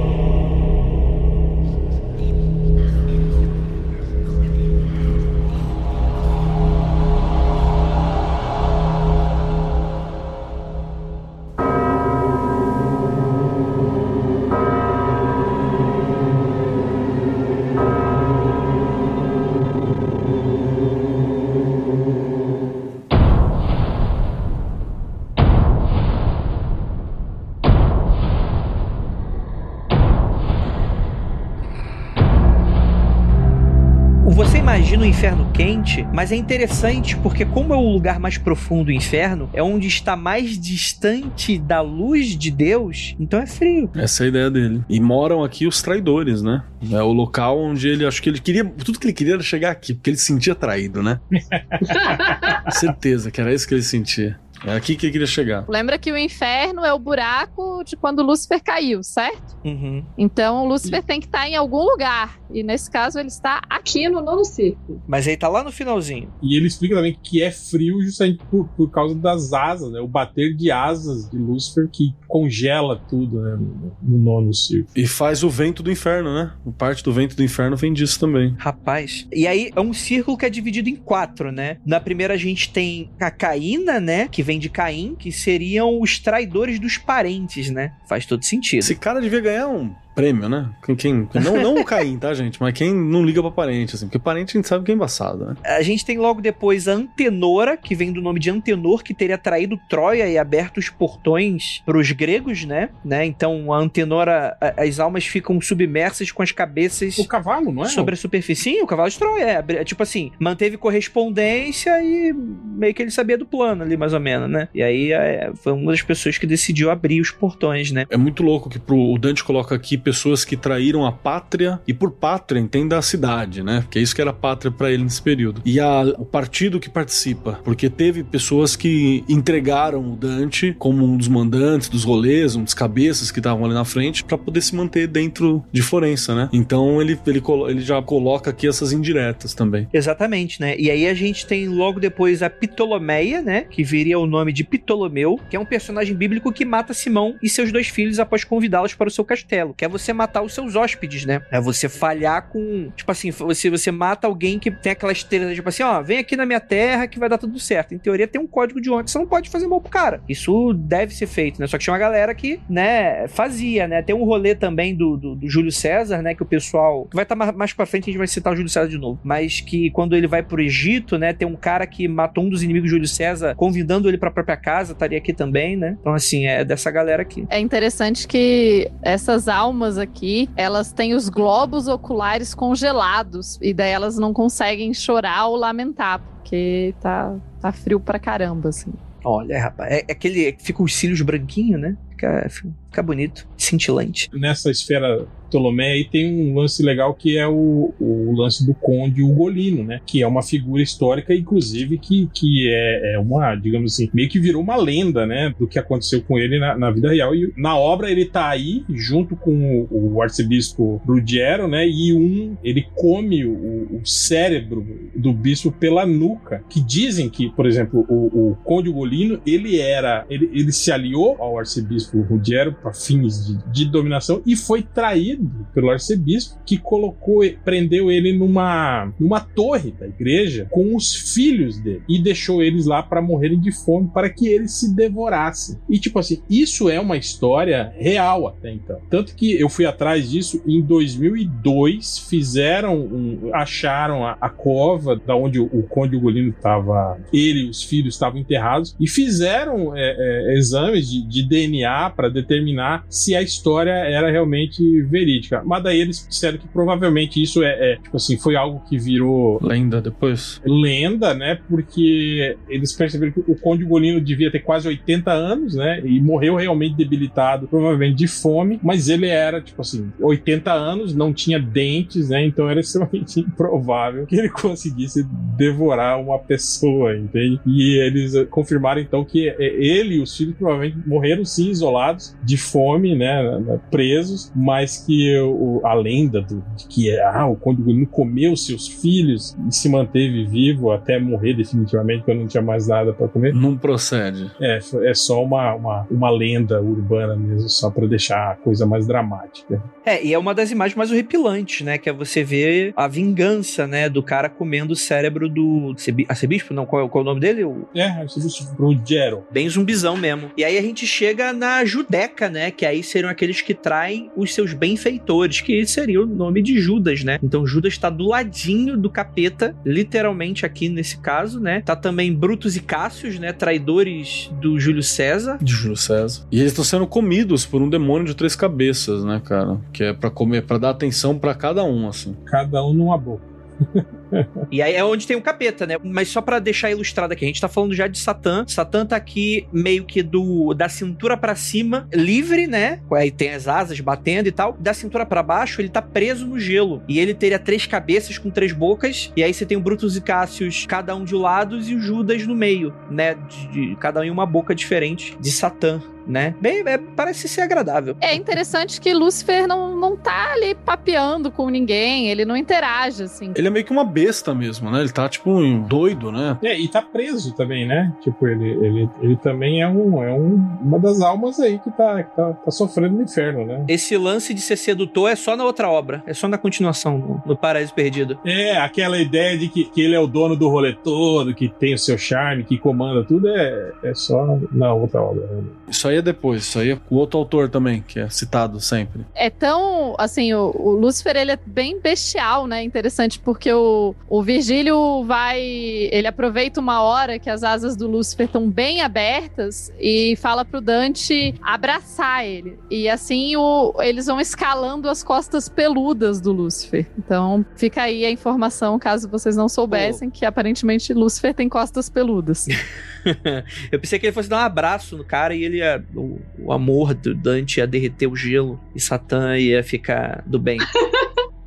Quente, mas é interessante porque, como é o lugar mais profundo do inferno, é onde está mais distante da luz de Deus, então é frio. Essa é a ideia dele. E moram aqui os traidores, né? É o local onde ele, acho que ele queria, tudo que ele queria era chegar aqui, porque ele se sentia traído, né? Certeza que era isso que ele sentia. É aqui que ele queria chegar. Lembra que o inferno é o buraco de quando Lúcifer caiu, certo? Uhum. Então o Lúcifer tem que estar em algum lugar. E nesse caso ele está aqui. No nono círculo. Mas aí tá lá no finalzinho. E ele explica também que é frio justamente por, por causa das asas, né? O bater de asas de Lúcifer que congela tudo, né? No, no nono círculo. E faz o vento do inferno, né? Parte do vento do inferno vem disso também. Rapaz. E aí é um círculo que é dividido em quatro, né? Na primeira a gente tem a Caína, né? Que vem de Caim, que seriam os traidores dos parentes, né? Faz todo sentido. Esse cara devia ganhar um prêmio, né? Quem, quem- não, não o Caim, tá, gente? Mas quem não liga pra parente, assim. Porque parente a gente sabe que é embaçado, né? A gente tem logo depois a Antenora, que vem do nome de Antenor, que teria traído Troia e aberto os portões para os gregos, né? né? Então a Antenora, a- as almas ficam submersas com as cabeças O cavalo, não é? sobre a superfície. Sim, o cavalo de Troia. É, abri- tipo assim, manteve correspondência e meio que ele sabia do plano ali, mais ou menos, né? E aí é, foi uma das pessoas que decidiu abrir os portões, né? É muito louco que pro, o Dante coloca aqui pessoas que traíram a pátria, e por pátria entenda a cidade, né? Porque é isso que era pátria para ele nesse período. E a, o partido que participa, porque teve pessoas que entregaram o Dante como um dos mandantes dos rolês, um dos cabeças que estavam ali na frente, para poder se manter dentro de Florença, né? Então ele, ele, ele já coloca aqui essas indiretas também. Exatamente, né? E aí a gente tem logo depois a Ptolomeia, né? Que viria o nome de Ptolomeu, que é um personagem bíblico que mata Simão e seus dois filhos após convidá-los para o seu castelo. Que é você matar os seus hóspedes, né? É você falhar com. Tipo assim, você, você mata alguém que tem aquela estrela, tipo assim, ó, vem aqui na minha terra que vai dar tudo certo. Em teoria tem um código de honra que você não pode fazer mal pro cara. Isso deve ser feito, né? Só que tinha uma galera que, né, fazia, né? Tem um rolê também do, do, do Júlio César, né? Que o pessoal. Vai estar tá mais pra frente, a gente vai citar o Júlio César de novo. Mas que quando ele vai pro Egito, né? Tem um cara que matou um dos inimigos de Júlio César, convidando ele pra própria casa, estaria aqui também, né? Então, assim, é dessa galera aqui. É interessante que essas almas aqui, elas têm os globos oculares congelados. E daí elas não conseguem chorar ou lamentar, porque tá, tá frio pra caramba, assim. Olha, rapaz, é, é aquele. Fica os cílios branquinhos, né? Fica, fica bonito, cintilante. Nessa esfera Ptolomé aí tem um lance legal que é o, o lance do conde Ugolino, né? Que é uma figura histórica, inclusive, que, que é, é uma, digamos assim, meio que virou uma lenda, né? Do que aconteceu com ele na, na vida real. E na obra ele tá aí, junto com o, o arcebispo Ruggiero, né? E um, ele come o, o, cérebro do bispo pela nuca. Que dizem que, por exemplo, o, o conde Ugolino, ele era, ele, ele se aliou ao arcebispo Ruggiero para fins de, de dominação e foi traído pelo arcebispo, que colocou, prendeu ele numa, numa torre da igreja com os filhos dele e deixou eles lá para morrerem de fome para que eles se devorassem. E tipo assim, isso é uma história real até então. Tanto que eu fui atrás disso em 2002, fizeram um, acharam a, a, cova da onde o, o Conde Ugolino estava, ele e os filhos estavam enterrados e fizeram é, é, exames de, de DNA para determinar se a história era realmente verídica. Mas daí eles disseram que provavelmente isso é, é, tipo assim, foi algo que virou. Lenda depois? Lenda, né? Porque eles perceberam que o Conde Golino devia ter quase 80 anos, né? E morreu realmente debilitado, provavelmente de fome. Mas ele era, tipo assim, 80 anos, não tinha dentes, né? Então era extremamente improvável que ele conseguisse devorar uma pessoa, entende? E eles confirmaram então que é, ele e os filhos provavelmente morreram sim isolados de fome, né? Presos, mas que o, a lenda do, de que ah, o Conde Golino comeu seus filhos e se manteve vivo até morrer definitivamente quando não tinha mais nada para comer. Não procede. É, é só uma, uma, uma lenda urbana mesmo, só para deixar a coisa mais dramática. É, e é uma das imagens mais horripilantes, né? Que é você ver a vingança, né? Do cara comendo o cérebro do arcebispo, não, qual, qual é o nome dele? O... É, arcebispo Ruggiero. Bem zumbizão mesmo. E aí a gente chega na Judeca, né? Que aí seriam aqueles que traem os seus benfeitores, que seria o nome de Judas, né? Então Judas está do ladinho do capeta, literalmente aqui nesse caso, né? Tá também Brutus e Cássios, né? Traidores do Júlio César. De Júlio César. E eles estão sendo comidos por um demônio de três cabeças, né, cara? que é para comer, para dar atenção para cada um, assim. Cada um numa boca. e aí é onde tem o capeta, né? Mas só para deixar ilustrado aqui, a gente tá falando já de Satã. Satã tá aqui meio que do da cintura para cima, livre, né? Aí tem as asas batendo e tal. Da cintura para baixo, ele tá preso no gelo. E ele teria três cabeças com três bocas. E aí você tem o Brutus e Cássios, cada um de um lado, e o Judas no meio, né? De, de, cada um em uma boca diferente de Satã né? Bem, é, parece ser agradável. É interessante que Lúcifer não, não tá ali papeando com ninguém, ele não interage, assim. Ele é meio que uma besta mesmo, né? Ele tá, tipo, doido, né? É, e tá preso também, né? Tipo, ele, ele, ele também é, um, é um, uma das almas aí que tá, que tá, tá sofrendo no inferno, né? Esse lance de ser sedutor é só na outra obra, é só na continuação, no, no Paraíso Perdido. É, aquela ideia de que, que ele é o dono do rolê todo, que tem o seu charme, que comanda tudo, é, é só na outra obra. Né? Isso aí é depois, isso aí é com outro autor também, que é citado sempre. É tão, assim, o, o Lúcifer, ele é bem bestial, né? Interessante, porque o, o Virgílio vai, ele aproveita uma hora que as asas do Lúcifer estão bem abertas e fala pro Dante abraçar ele. E assim o, eles vão escalando as costas peludas do Lúcifer. Então fica aí a informação, caso vocês não soubessem, oh. que aparentemente Lúcifer tem costas peludas. Eu pensei que ele fosse dar um abraço no cara e ele ia o, o amor do Dante ia derreter o gelo e Satã ia ficar do bem.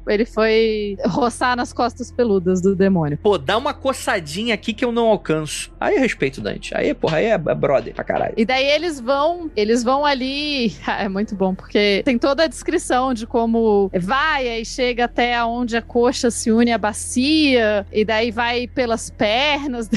Ele foi roçar nas costas peludas do demônio. Pô, dá uma coçadinha aqui que eu não alcanço. Aí eu respeito o Dante. Aí, porra, aí é brother pra caralho. E daí eles vão, eles vão ali. É muito bom, porque tem toda a descrição de como vai, e chega até onde a coxa se une à bacia, e daí vai pelas pernas.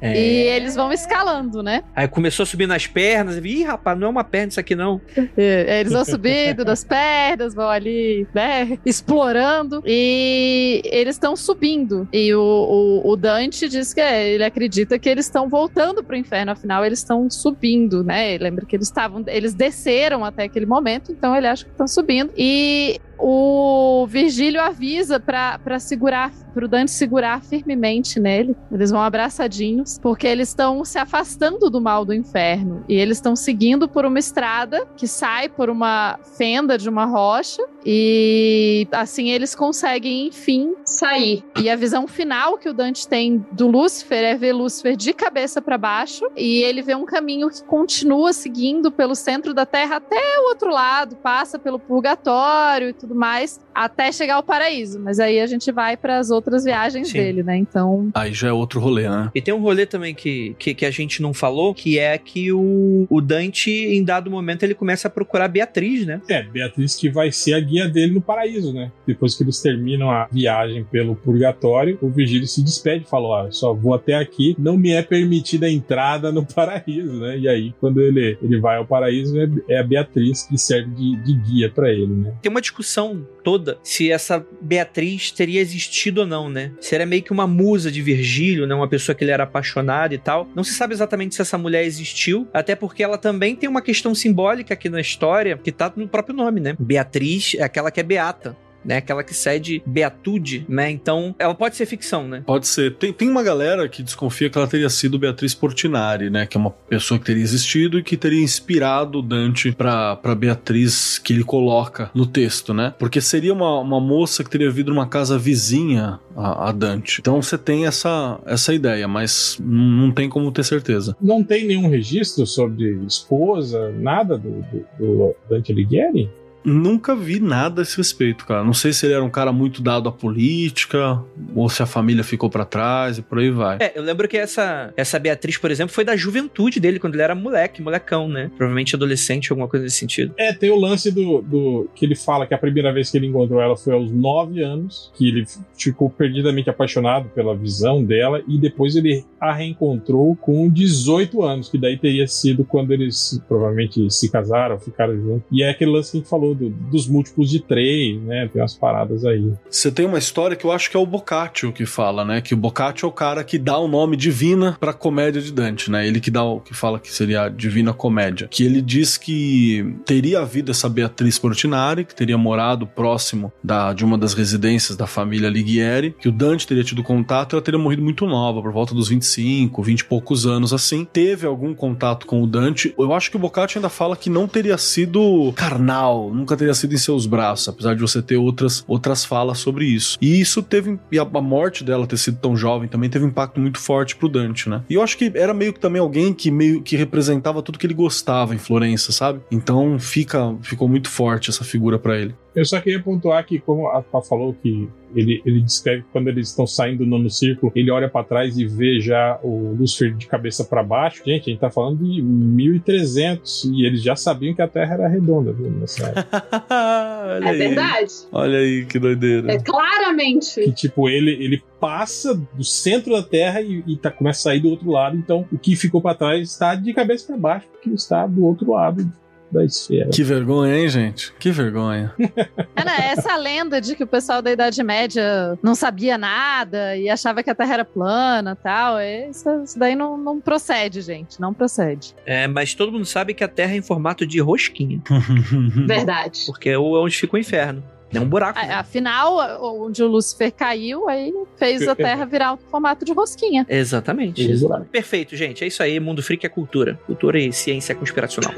É. E eles vão escalando, né? Aí começou a subir nas pernas. Ih, rapaz, não é uma perna isso aqui não. É, eles vão subindo das pernas, vão ali, né? Explorando. E eles estão subindo. E o, o, o, Dante diz que é, ele acredita que eles estão voltando pro inferno. Afinal, eles estão subindo, né? Lembra que eles estavam. Eles desceram até aquele momento, então ele acha que estão subindo. E o Virgílio avisa para segurar, pro Dante segurar firmemente nele. Eles vão abraçadinhos, porque eles estão se afastando do mal do inferno. E eles estão seguindo por uma estrada que sai por uma fenda de uma rocha. E assim eles conseguem, enfim, sair. E a visão final que o Dante tem do Lúcifer é ver Lúcifer de cabeça para baixo. E ele vê um caminho que continua seguindo pelo centro da Terra até o outro lado, passa pelo purgatório e tudo tudo mais, até chegar ao paraíso. Mas aí a gente vai para as outras viagens Sim. dele, né? Então. Aí já é outro rolê, né? E tem um rolê também que, que, que, a gente não falou, que é que o, o Dante, em dado momento, ele começa a procurar Beatriz, né? É, Beatriz que vai ser a guia dele no paraíso, né? Depois que eles terminam a viagem pelo purgatório, o Virgílio se despede e fala: Ó, só vou até aqui, não me é permitida a entrada no paraíso, né? E aí, quando ele, ele vai ao paraíso, é, é a Beatriz que serve de, de guia para ele, né? Tem uma discussão discussão toda se essa Beatriz teria existido ou não, né? Se era meio que uma musa de Virgílio, né? Uma pessoa que ele era apaixonado e tal. Não se sabe exatamente se essa mulher existiu, até porque ela também tem uma questão simbólica aqui na história que tá no próprio nome, né? Beatriz é aquela que é beata né? Aquela que cede Beatude, né? Então, ela pode ser ficção, né? Pode ser. Tem, tem uma galera que desconfia que ela teria sido Beatriz Portinari, né? Que é uma pessoa que teria existido e que teria inspirado Dante pra, pra Beatriz que ele coloca no texto, né? Porque seria uma, uma moça que teria vindo numa casa vizinha a, a, Dante. Então você tem essa, essa ideia, mas não tem como ter certeza. Não tem nenhum registro sobre esposa, nada do, do, do Dante Alighieri? Nunca vi nada a esse respeito, cara. Não sei se ele era um cara muito dado à política, ou se a família ficou para trás e por aí vai. É, eu lembro que essa, essa Beatriz, por exemplo, foi da juventude dele, quando ele era moleque, molecão, né? Provavelmente adolescente, alguma coisa nesse sentido. É, tem o lance do, do. que ele fala que a primeira vez que ele encontrou ela foi aos nove anos, que ele ficou perdidamente apaixonado pela visão dela, e depois ele a reencontrou com 18 anos, que daí teria sido quando eles provavelmente se casaram, ficaram juntos. E é aquele lance que a gente falou do, dos múltiplos de três, né? Tem umas paradas aí. Você tem uma história que eu acho que é o Boccaccio que fala, né? Que o Boccaccio é o cara que dá o nome divina pra comédia de Dante, né? Ele que dá o que fala que seria a divina comédia. Que ele diz que teria havido essa Beatriz Portinari, que teria morado próximo da, de uma das residências da família Alighieri, que o Dante teria tido contato ela teria morrido muito nova, por volta dos 25, 20 e poucos anos assim. Teve algum contato com o Dante. Eu acho que o Boccaccio ainda fala que não teria sido carnal, não nunca teria sido em seus braços, apesar de você ter outras, outras falas sobre isso. E isso teve. E a, a morte dela ter sido tão jovem também teve um impacto muito forte pro Dante, né? E eu acho que era meio que também alguém que meio que representava tudo que ele gostava em Florença, sabe? Então fica, ficou muito forte essa figura para ele. Eu só queria pontuar que, como a Pá falou, que ele, ele descreve que quando eles estão saindo do nono círculo, ele olha para trás e vê já o Lúcifer de cabeça para baixo. Gente, a gente tá falando de 1300 e eles já sabiam que a Terra era redonda, viu? Nessa é aí. verdade. Olha aí que doideira. É claramente. Que tipo, ele, ele passa do centro da Terra e, e tá, começa a sair do outro lado. Então, o que ficou para trás está de cabeça para baixo, porque está do outro lado da esfera. Que vergonha, hein, gente? Que vergonha. Ana, essa lenda de que o pessoal da Idade Média não sabia nada e achava que a Terra era plana e tal, isso, isso daí não, não procede, gente. Não procede. É, mas todo mundo sabe que a Terra é em formato de rosquinha. Verdade. Porque é onde fica o inferno. É um buraco. Né? Afinal, onde o Lúcifer caiu, aí fez a Terra virar o formato de rosquinha. Exatamente. Exatamente. Perfeito, gente. É isso aí. Mundo Freak é cultura. Cultura e ciência conspiracional.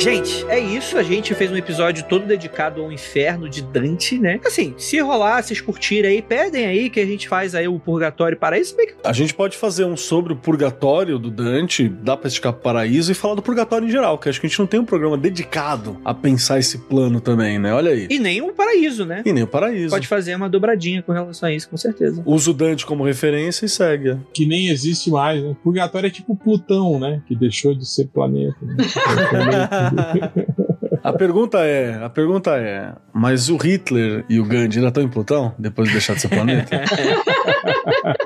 Gente, é isso. A gente fez um episódio todo dedicado ao inferno de Dante, né? Assim, se rolar, vocês curtirem aí, pedem aí que a gente faz aí o purgatório para isso. Bem que A gente pode fazer um sobre o purgatório do Dante, dá pra esticar pro paraíso e falar do purgatório em geral, que acho que a gente não tem um programa dedicado a pensar esse plano também, né? Olha aí. E nem o paraíso, né? E nem o paraíso. Pode fazer uma dobradinha com relação a isso, com certeza. Usa o Dante como referência e segue. Que nem existe mais, né? Purgatório é tipo Plutão, né? Que deixou de ser planeta. Né? A pergunta é, a pergunta é, mas o Hitler e o Gandhi ainda estão em Plutão depois de deixar de ser planeta?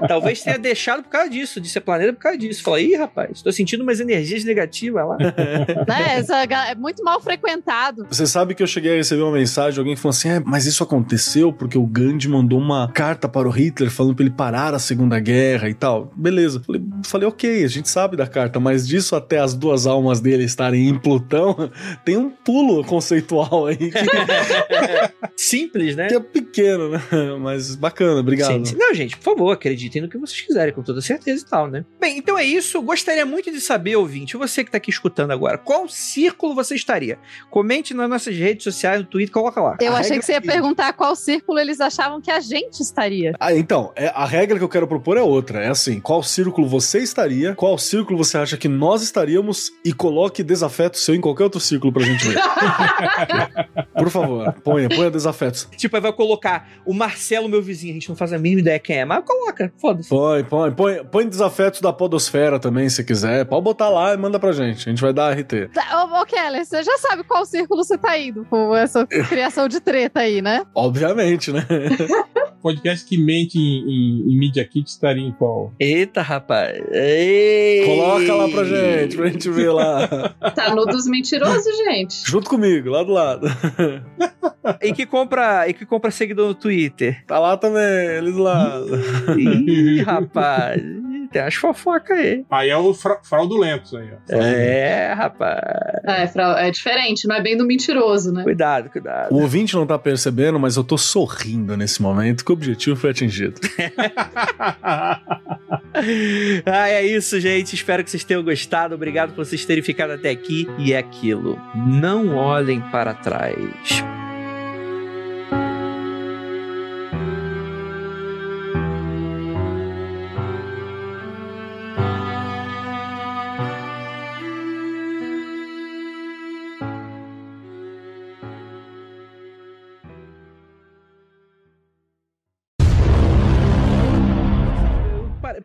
Talvez tenha deixado por causa disso, de ser planeta por causa disso. Fala, ih, rapaz, tô sentindo umas energias negativas lá. né? Essa é muito mal frequentado. Você sabe que eu cheguei a receber uma mensagem de alguém que falou assim: é, mas isso aconteceu porque o Gandhi mandou uma carta para o Hitler falando pra ele parar a Segunda Guerra e tal. Beleza. Falei, falei, ok, a gente sabe da carta, mas disso até as duas almas dele estarem em Plutão, tem um pulo conceitual aí que, Simples, né? que é pequeno, né? Mas bacana, obrigado. Sim, sim. Não, gente, por favor, acreditem no que vocês quiserem, com toda certeza e tal, né? Bem, então é isso. Gostaria muito de saber, ouvinte, você que tá aqui escutando agora, qual círculo você estaria? Comente nas nossas redes sociais, no Twitter, coloca lá. Eu A achei que você ia é que- perguntar qual círculo eles achavam que a gente estaria. Ah, então, é, a regra que eu quero propor é outra. É assim: qual círculo você estaria, qual círculo você acha que nós estaríamos e coloque desafeto seu em qualquer outro círculo pra gente ver. Por favor, ponha, ponha desafetos. Tipo, aí vai colocar o Marcelo, meu vizinho, a gente não faz a mínima ideia quem é, mas coloca, foda-se. Põe, põe, põe, põe desafetos da Podosfera também, se quiser. Pode botar lá e manda pra gente. A gente vai dar RT. Tá, Ô, ô Keller, você já sabe qual círculo você tá indo com essa criação de treta aí, né? Obviamente, né? Podcast que mente em, em, em Media Kit estaria em qual? Eita, rapaz. Ei. Coloca lá pra gente, pra gente ver lá. Tá no dos mentirosos, gente. Junto comigo, lá do lado. E que compra, e que compra seguidor no Twitter. Tá lá também, do lado. Ih, rapaz. Tem umas fofocas aí. Aí é o fra fraudulento aí, ó. É, rapaz. É, é diferente, não é bem do mentiroso, né? Cuidado, cuidado. O ouvinte não tá percebendo, mas eu tô sorrindo nesse momento que o objetivo foi atingido. Ah, é isso, gente. Espero que vocês tenham gostado. Obrigado por vocês terem ficado até aqui. E é aquilo. Não olhem para trás.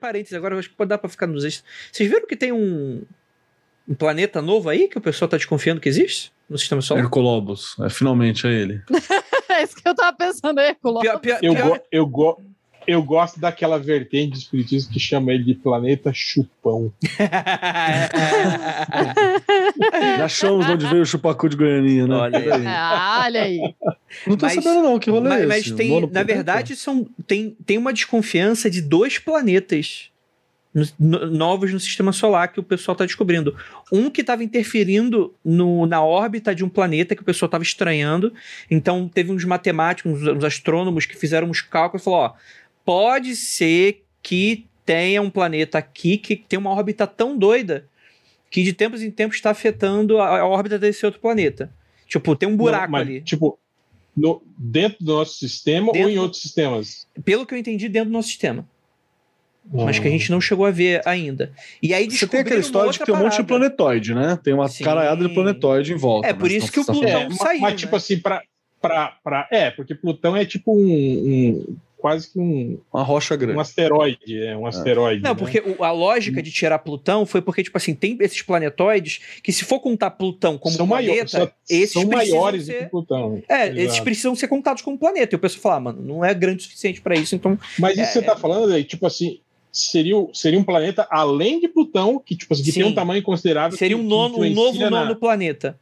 Parênteses, agora eu acho que pode dar pra ficar nos extras. Vocês viram que tem um, um planeta novo aí que o pessoal tá desconfiando que existe no sistema solar? Hercolobos, é, finalmente é ele. É isso que eu tava pensando, Herculo. Pior- pior- Eu, go, eu, go, eu gosto daquela vertente do espiritismo que chama ele de planeta chupão. Já achamos de onde veio o chupacu de Goianinha, né? Olha aí. Ah, olha aí. Não tô Mas- sabendo não, que rolê mas, é mas esse? tem, na planeta? verdade, são, tem, tem uma desconfiança de dois planetas no- no- novos no sistema solar que o pessoal está descobrindo. Um que estava interferindo no- na órbita de um planeta que o pessoal estava estranhando. Então, teve uns matemáticos, uns, uns astrônomos que fizeram uns cálculos e falou: ó, pode ser que tenha um planeta aqui que tem uma órbita tão doida que de tempos em tempos está afetando a, a órbita desse outro planeta. Tipo, tem um buraco Não, mas, ali. Tipo, no- dentro do nosso sistema Dentro- ou em outros sistemas? Pelo que eu entendi, dentro do nosso sistema. mas Ah. que a gente não chegou a ver ainda. E aí Você tem aquela história de que tem um monte de parada. planetoide, né? Tem uma Sim. caraiada de planetoide em volta. É, por né? isso que o Então, Plutão É, saiu, mas né? tipo assim, pra, pra, pra. É, porque Plutão é tipo um. um- quase que um, Uma rocha grande. um asteroide. É um asteroide. Não, né? porque a lógica de tirar Plutão foi porque, tipo assim, tem esses planetoides que, se for contar Plutão como são, planeta, maiores, são, esses são precisam maiores ser... do que Plutão. É, Exato. esses precisam ser contados como planeta. E o pessoal fala, ah, mano, não é grande o suficiente pra isso, então. Mas isso É, que você tá falando aí, tipo assim, seria, seria um planeta além de Plutão, que, tipo assim, que Sim. tem um tamanho considerável. Seria um, nono, um novo na- nono planeta.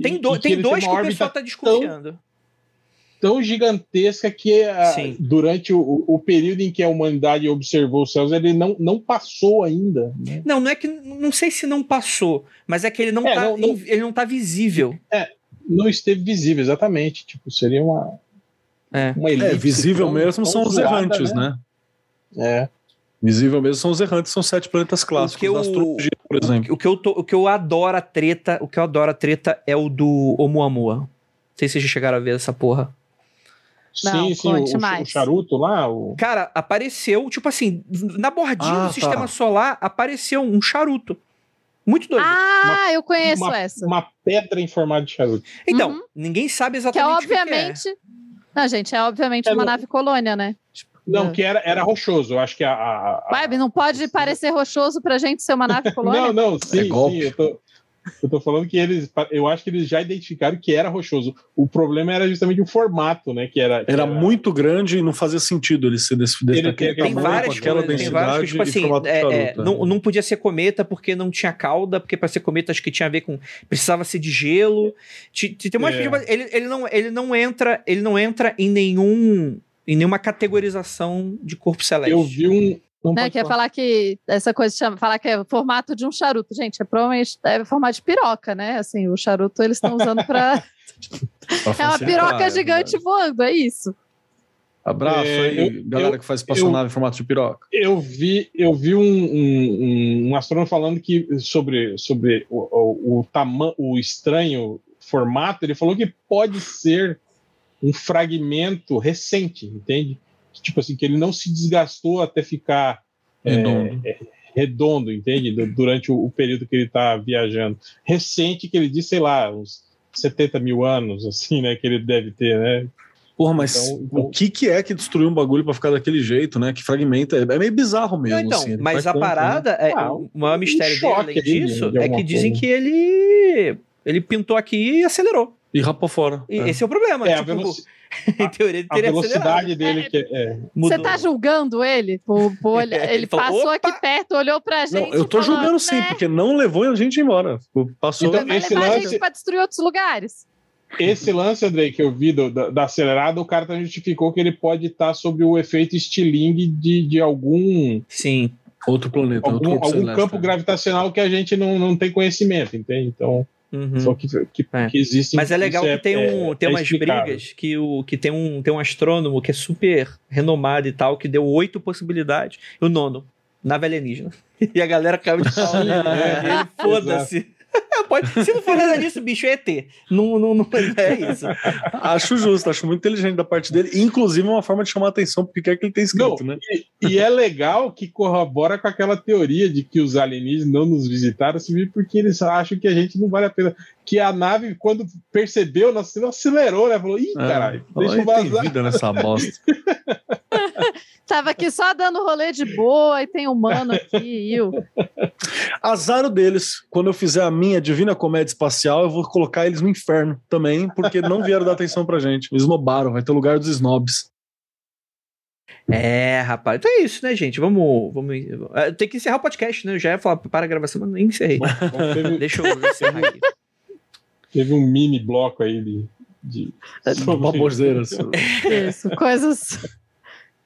Tem, do- e tem dois que o pessoal órbita tá desconfiando. tão gigantesca que ah, Sim. durante o, o período em que a humanidade observou os céus, ele não, não passou ainda. né? Não, não é que. Não sei se não passou, mas é que ele não, É, tá, não- não- ele não tá visível. Não esteve visível, exatamente. Tipo, seria uma. É. uma É, visível tão- mesmo tão são os errantes, né? É. Visível mesmo são os errantes, são sete planetas clássicos o- da astrologia por exemplo. O que, eu tô, o que eu adoro a treta, o que eu adoro a treta é o do Oumuamua. Não sei se vocês chegaram a ver essa porra. Não, sim, sim, o, o charuto lá, o... Cara, apareceu, tipo assim, na bordinha Ah, do tá. sistema solar, apareceu um charuto. Muito doido. Ah, eu conheço uma, essa. uma pedra em formato de charuto. então, uhum. ninguém sabe Que é exatamente o que que é. obviamente. Não, gente, é obviamente É, uma não- nave colônia, né? Não, É. que era, era rochoso. Eu acho que a. a, a- Ué, não pode parecer rochoso pra gente ser uma nave colônia? Não, não, sim, É sim. Eu tô, eu tô falando que eles. Eu acho que eles já identificaram que era rochoso. O problema era justamente o formato, né? Que era. que Era muito grande e não fazia sentido ele ser desse, desse Ele tem tamanho, várias com aquela coisas, tem várias densidade tipo assim, é, é, charuto. não, não podia ser cometa porque não tinha cauda, porque para ser cometa acho que tinha a ver com precisava ser de gelo. Tem É. ele, ele não ele não entra, ele não entra em nenhum em nenhuma categorização de corpo celeste. Eu vi um. Não Né, que é falar. falar que essa coisa chama, falar que é o formato de um charuto. Gente, é provavelmente é formato de piroca, né? Assim, o charuto eles estão usando. Pra é uma piroca é gigante verdade. voando, é isso. Abraço É, aí, eu- galera eu- que faz espaçonave eu- em formato de piroca. Eu vi, eu vi um, um, um, um astrônomo falando que sobre, sobre o, o, o tamanho, o estranho formato, ele falou que pode ser um fragmento recente, entende? Tipo assim, que ele não se desgastou até ficar é, Redondo. é, redondo, entende? Du- Durante o, o período que ele está viajando. Recente, que ele diz, sei lá, uns 70 mil anos, assim, né? Que ele deve ter, né? Porra, mas Então- então- o que, que é que destruiu um bagulho pra ficar daquele jeito, né? Que fragmenta. É meio bizarro mesmo. Não, então, assim, mas a conta, né? parada, é, Ah, o maior mistério dele, além de- disso, de é que dizem coisa. que ele ele pintou aqui e acelerou. E rapou fora. E é. esse é o problema. É, a, tipo, teoria ele a velocidade acelerado. dele que é, Você Mudou. tá julgando ele? Por, Ele ele falou, passou "Opa!" aqui perto, olhou pra gente. Não, eu tô falou, julgando sim, "Né, porque não levou a gente embora. Passou. Então, Vai esse levar a lance- gente pra destruir outros lugares. Esse lance, Andrei, que eu vi do- da, da acelerada, o cara tá justificou que ele pode estar sob o efeito estilingue de, de algum, Sim. outro planeta, outro algum, corpo algum campo é. gravitacional que a gente não, não tem conhecimento, entende? Então, Uhum. só que, que, É. que existe. Mas é legal isso que tem, um, é- tem é umas explicável. brigas que, o, que tem, um, tem um astrônomo que é super renomado e tal, que deu oito possibilidades. E o nono, nave alienígena. E a galera caiu de pau. E é. foda-se. Pode, se não for nada disso, bicho, é ET. Não, não, não é isso. Acho justo, acho muito inteligente da parte dele. e, Inclusive, é uma forma de chamar a atenção porque quer que ele tem escrito, né? E é legal que corrobora com aquela teoria de que os alienígenas não nos visitaram porque eles acham que a gente não vale a pena. Que a nave, quando percebeu, não acelerou, né? Falou, ih, É. caralho, deixa Olha, eu tem vazar. vida nessa bosta. Tava aqui só dando rolê de boa e tem humano aqui, eu. Azar deles. Quando eu fizer a minha Divina Comédia Espacial, eu vou colocar eles no inferno também, porque não vieram dar atenção pra gente. Esnobaram, vai ter o lugar dos snobs. É, rapaz. Então é isso, né, gente? Vamos. vamos é, tem que encerrar o podcast, né? Eu já ia falar para a gravação, mas nem encerrei. Bom, teve, Deixa eu encerrar aqui. teve um mini bloco aí de. de Baboseiras. Isso, coisas.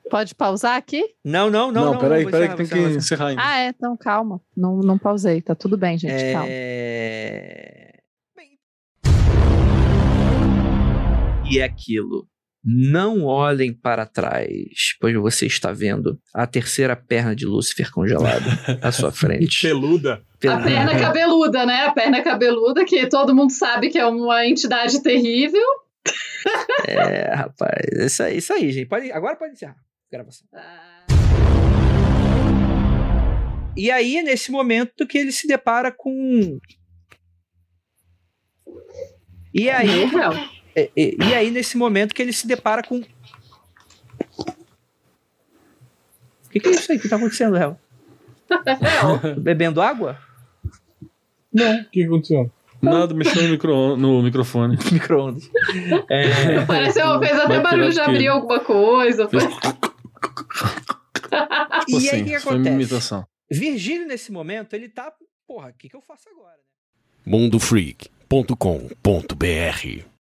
Pode pausar aqui? Não, não, não. Não, não peraí, vou peraí, que tem que encerrar, ainda. Ah, é, então calma. Não, não pausei, tá tudo bem, gente, calma. É... Bem. E é aquilo. Não olhem para trás, pois você está vendo a terceira perna de Lúcifer congelada à sua frente. Peluda. A perna cabeluda, né? A perna cabeluda, que todo mundo sabe que é uma entidade terrível. É, rapaz. Isso aí, isso aí, gente. Pode, agora pode encerrar gravação. Ah, E aí, nesse momento, que ele se depara com. E aí, Real. e, e- e aí, nesse momento, que ele se depara com. O que, que é isso aí que tá acontecendo, Hel? Bebendo água? Não, o que aconteceu? Nada, mexeu no, micro, no microfone. Micro-ondas. É, Pareceu, fez até barulho de abrir alguma coisa. Fez- Foi... Tipo e aí, assim, o que foi uma acontece? imitação. Virgílio, nesse momento, ele tá. Porra, o que, que eu faço agora? mundofreak.com.br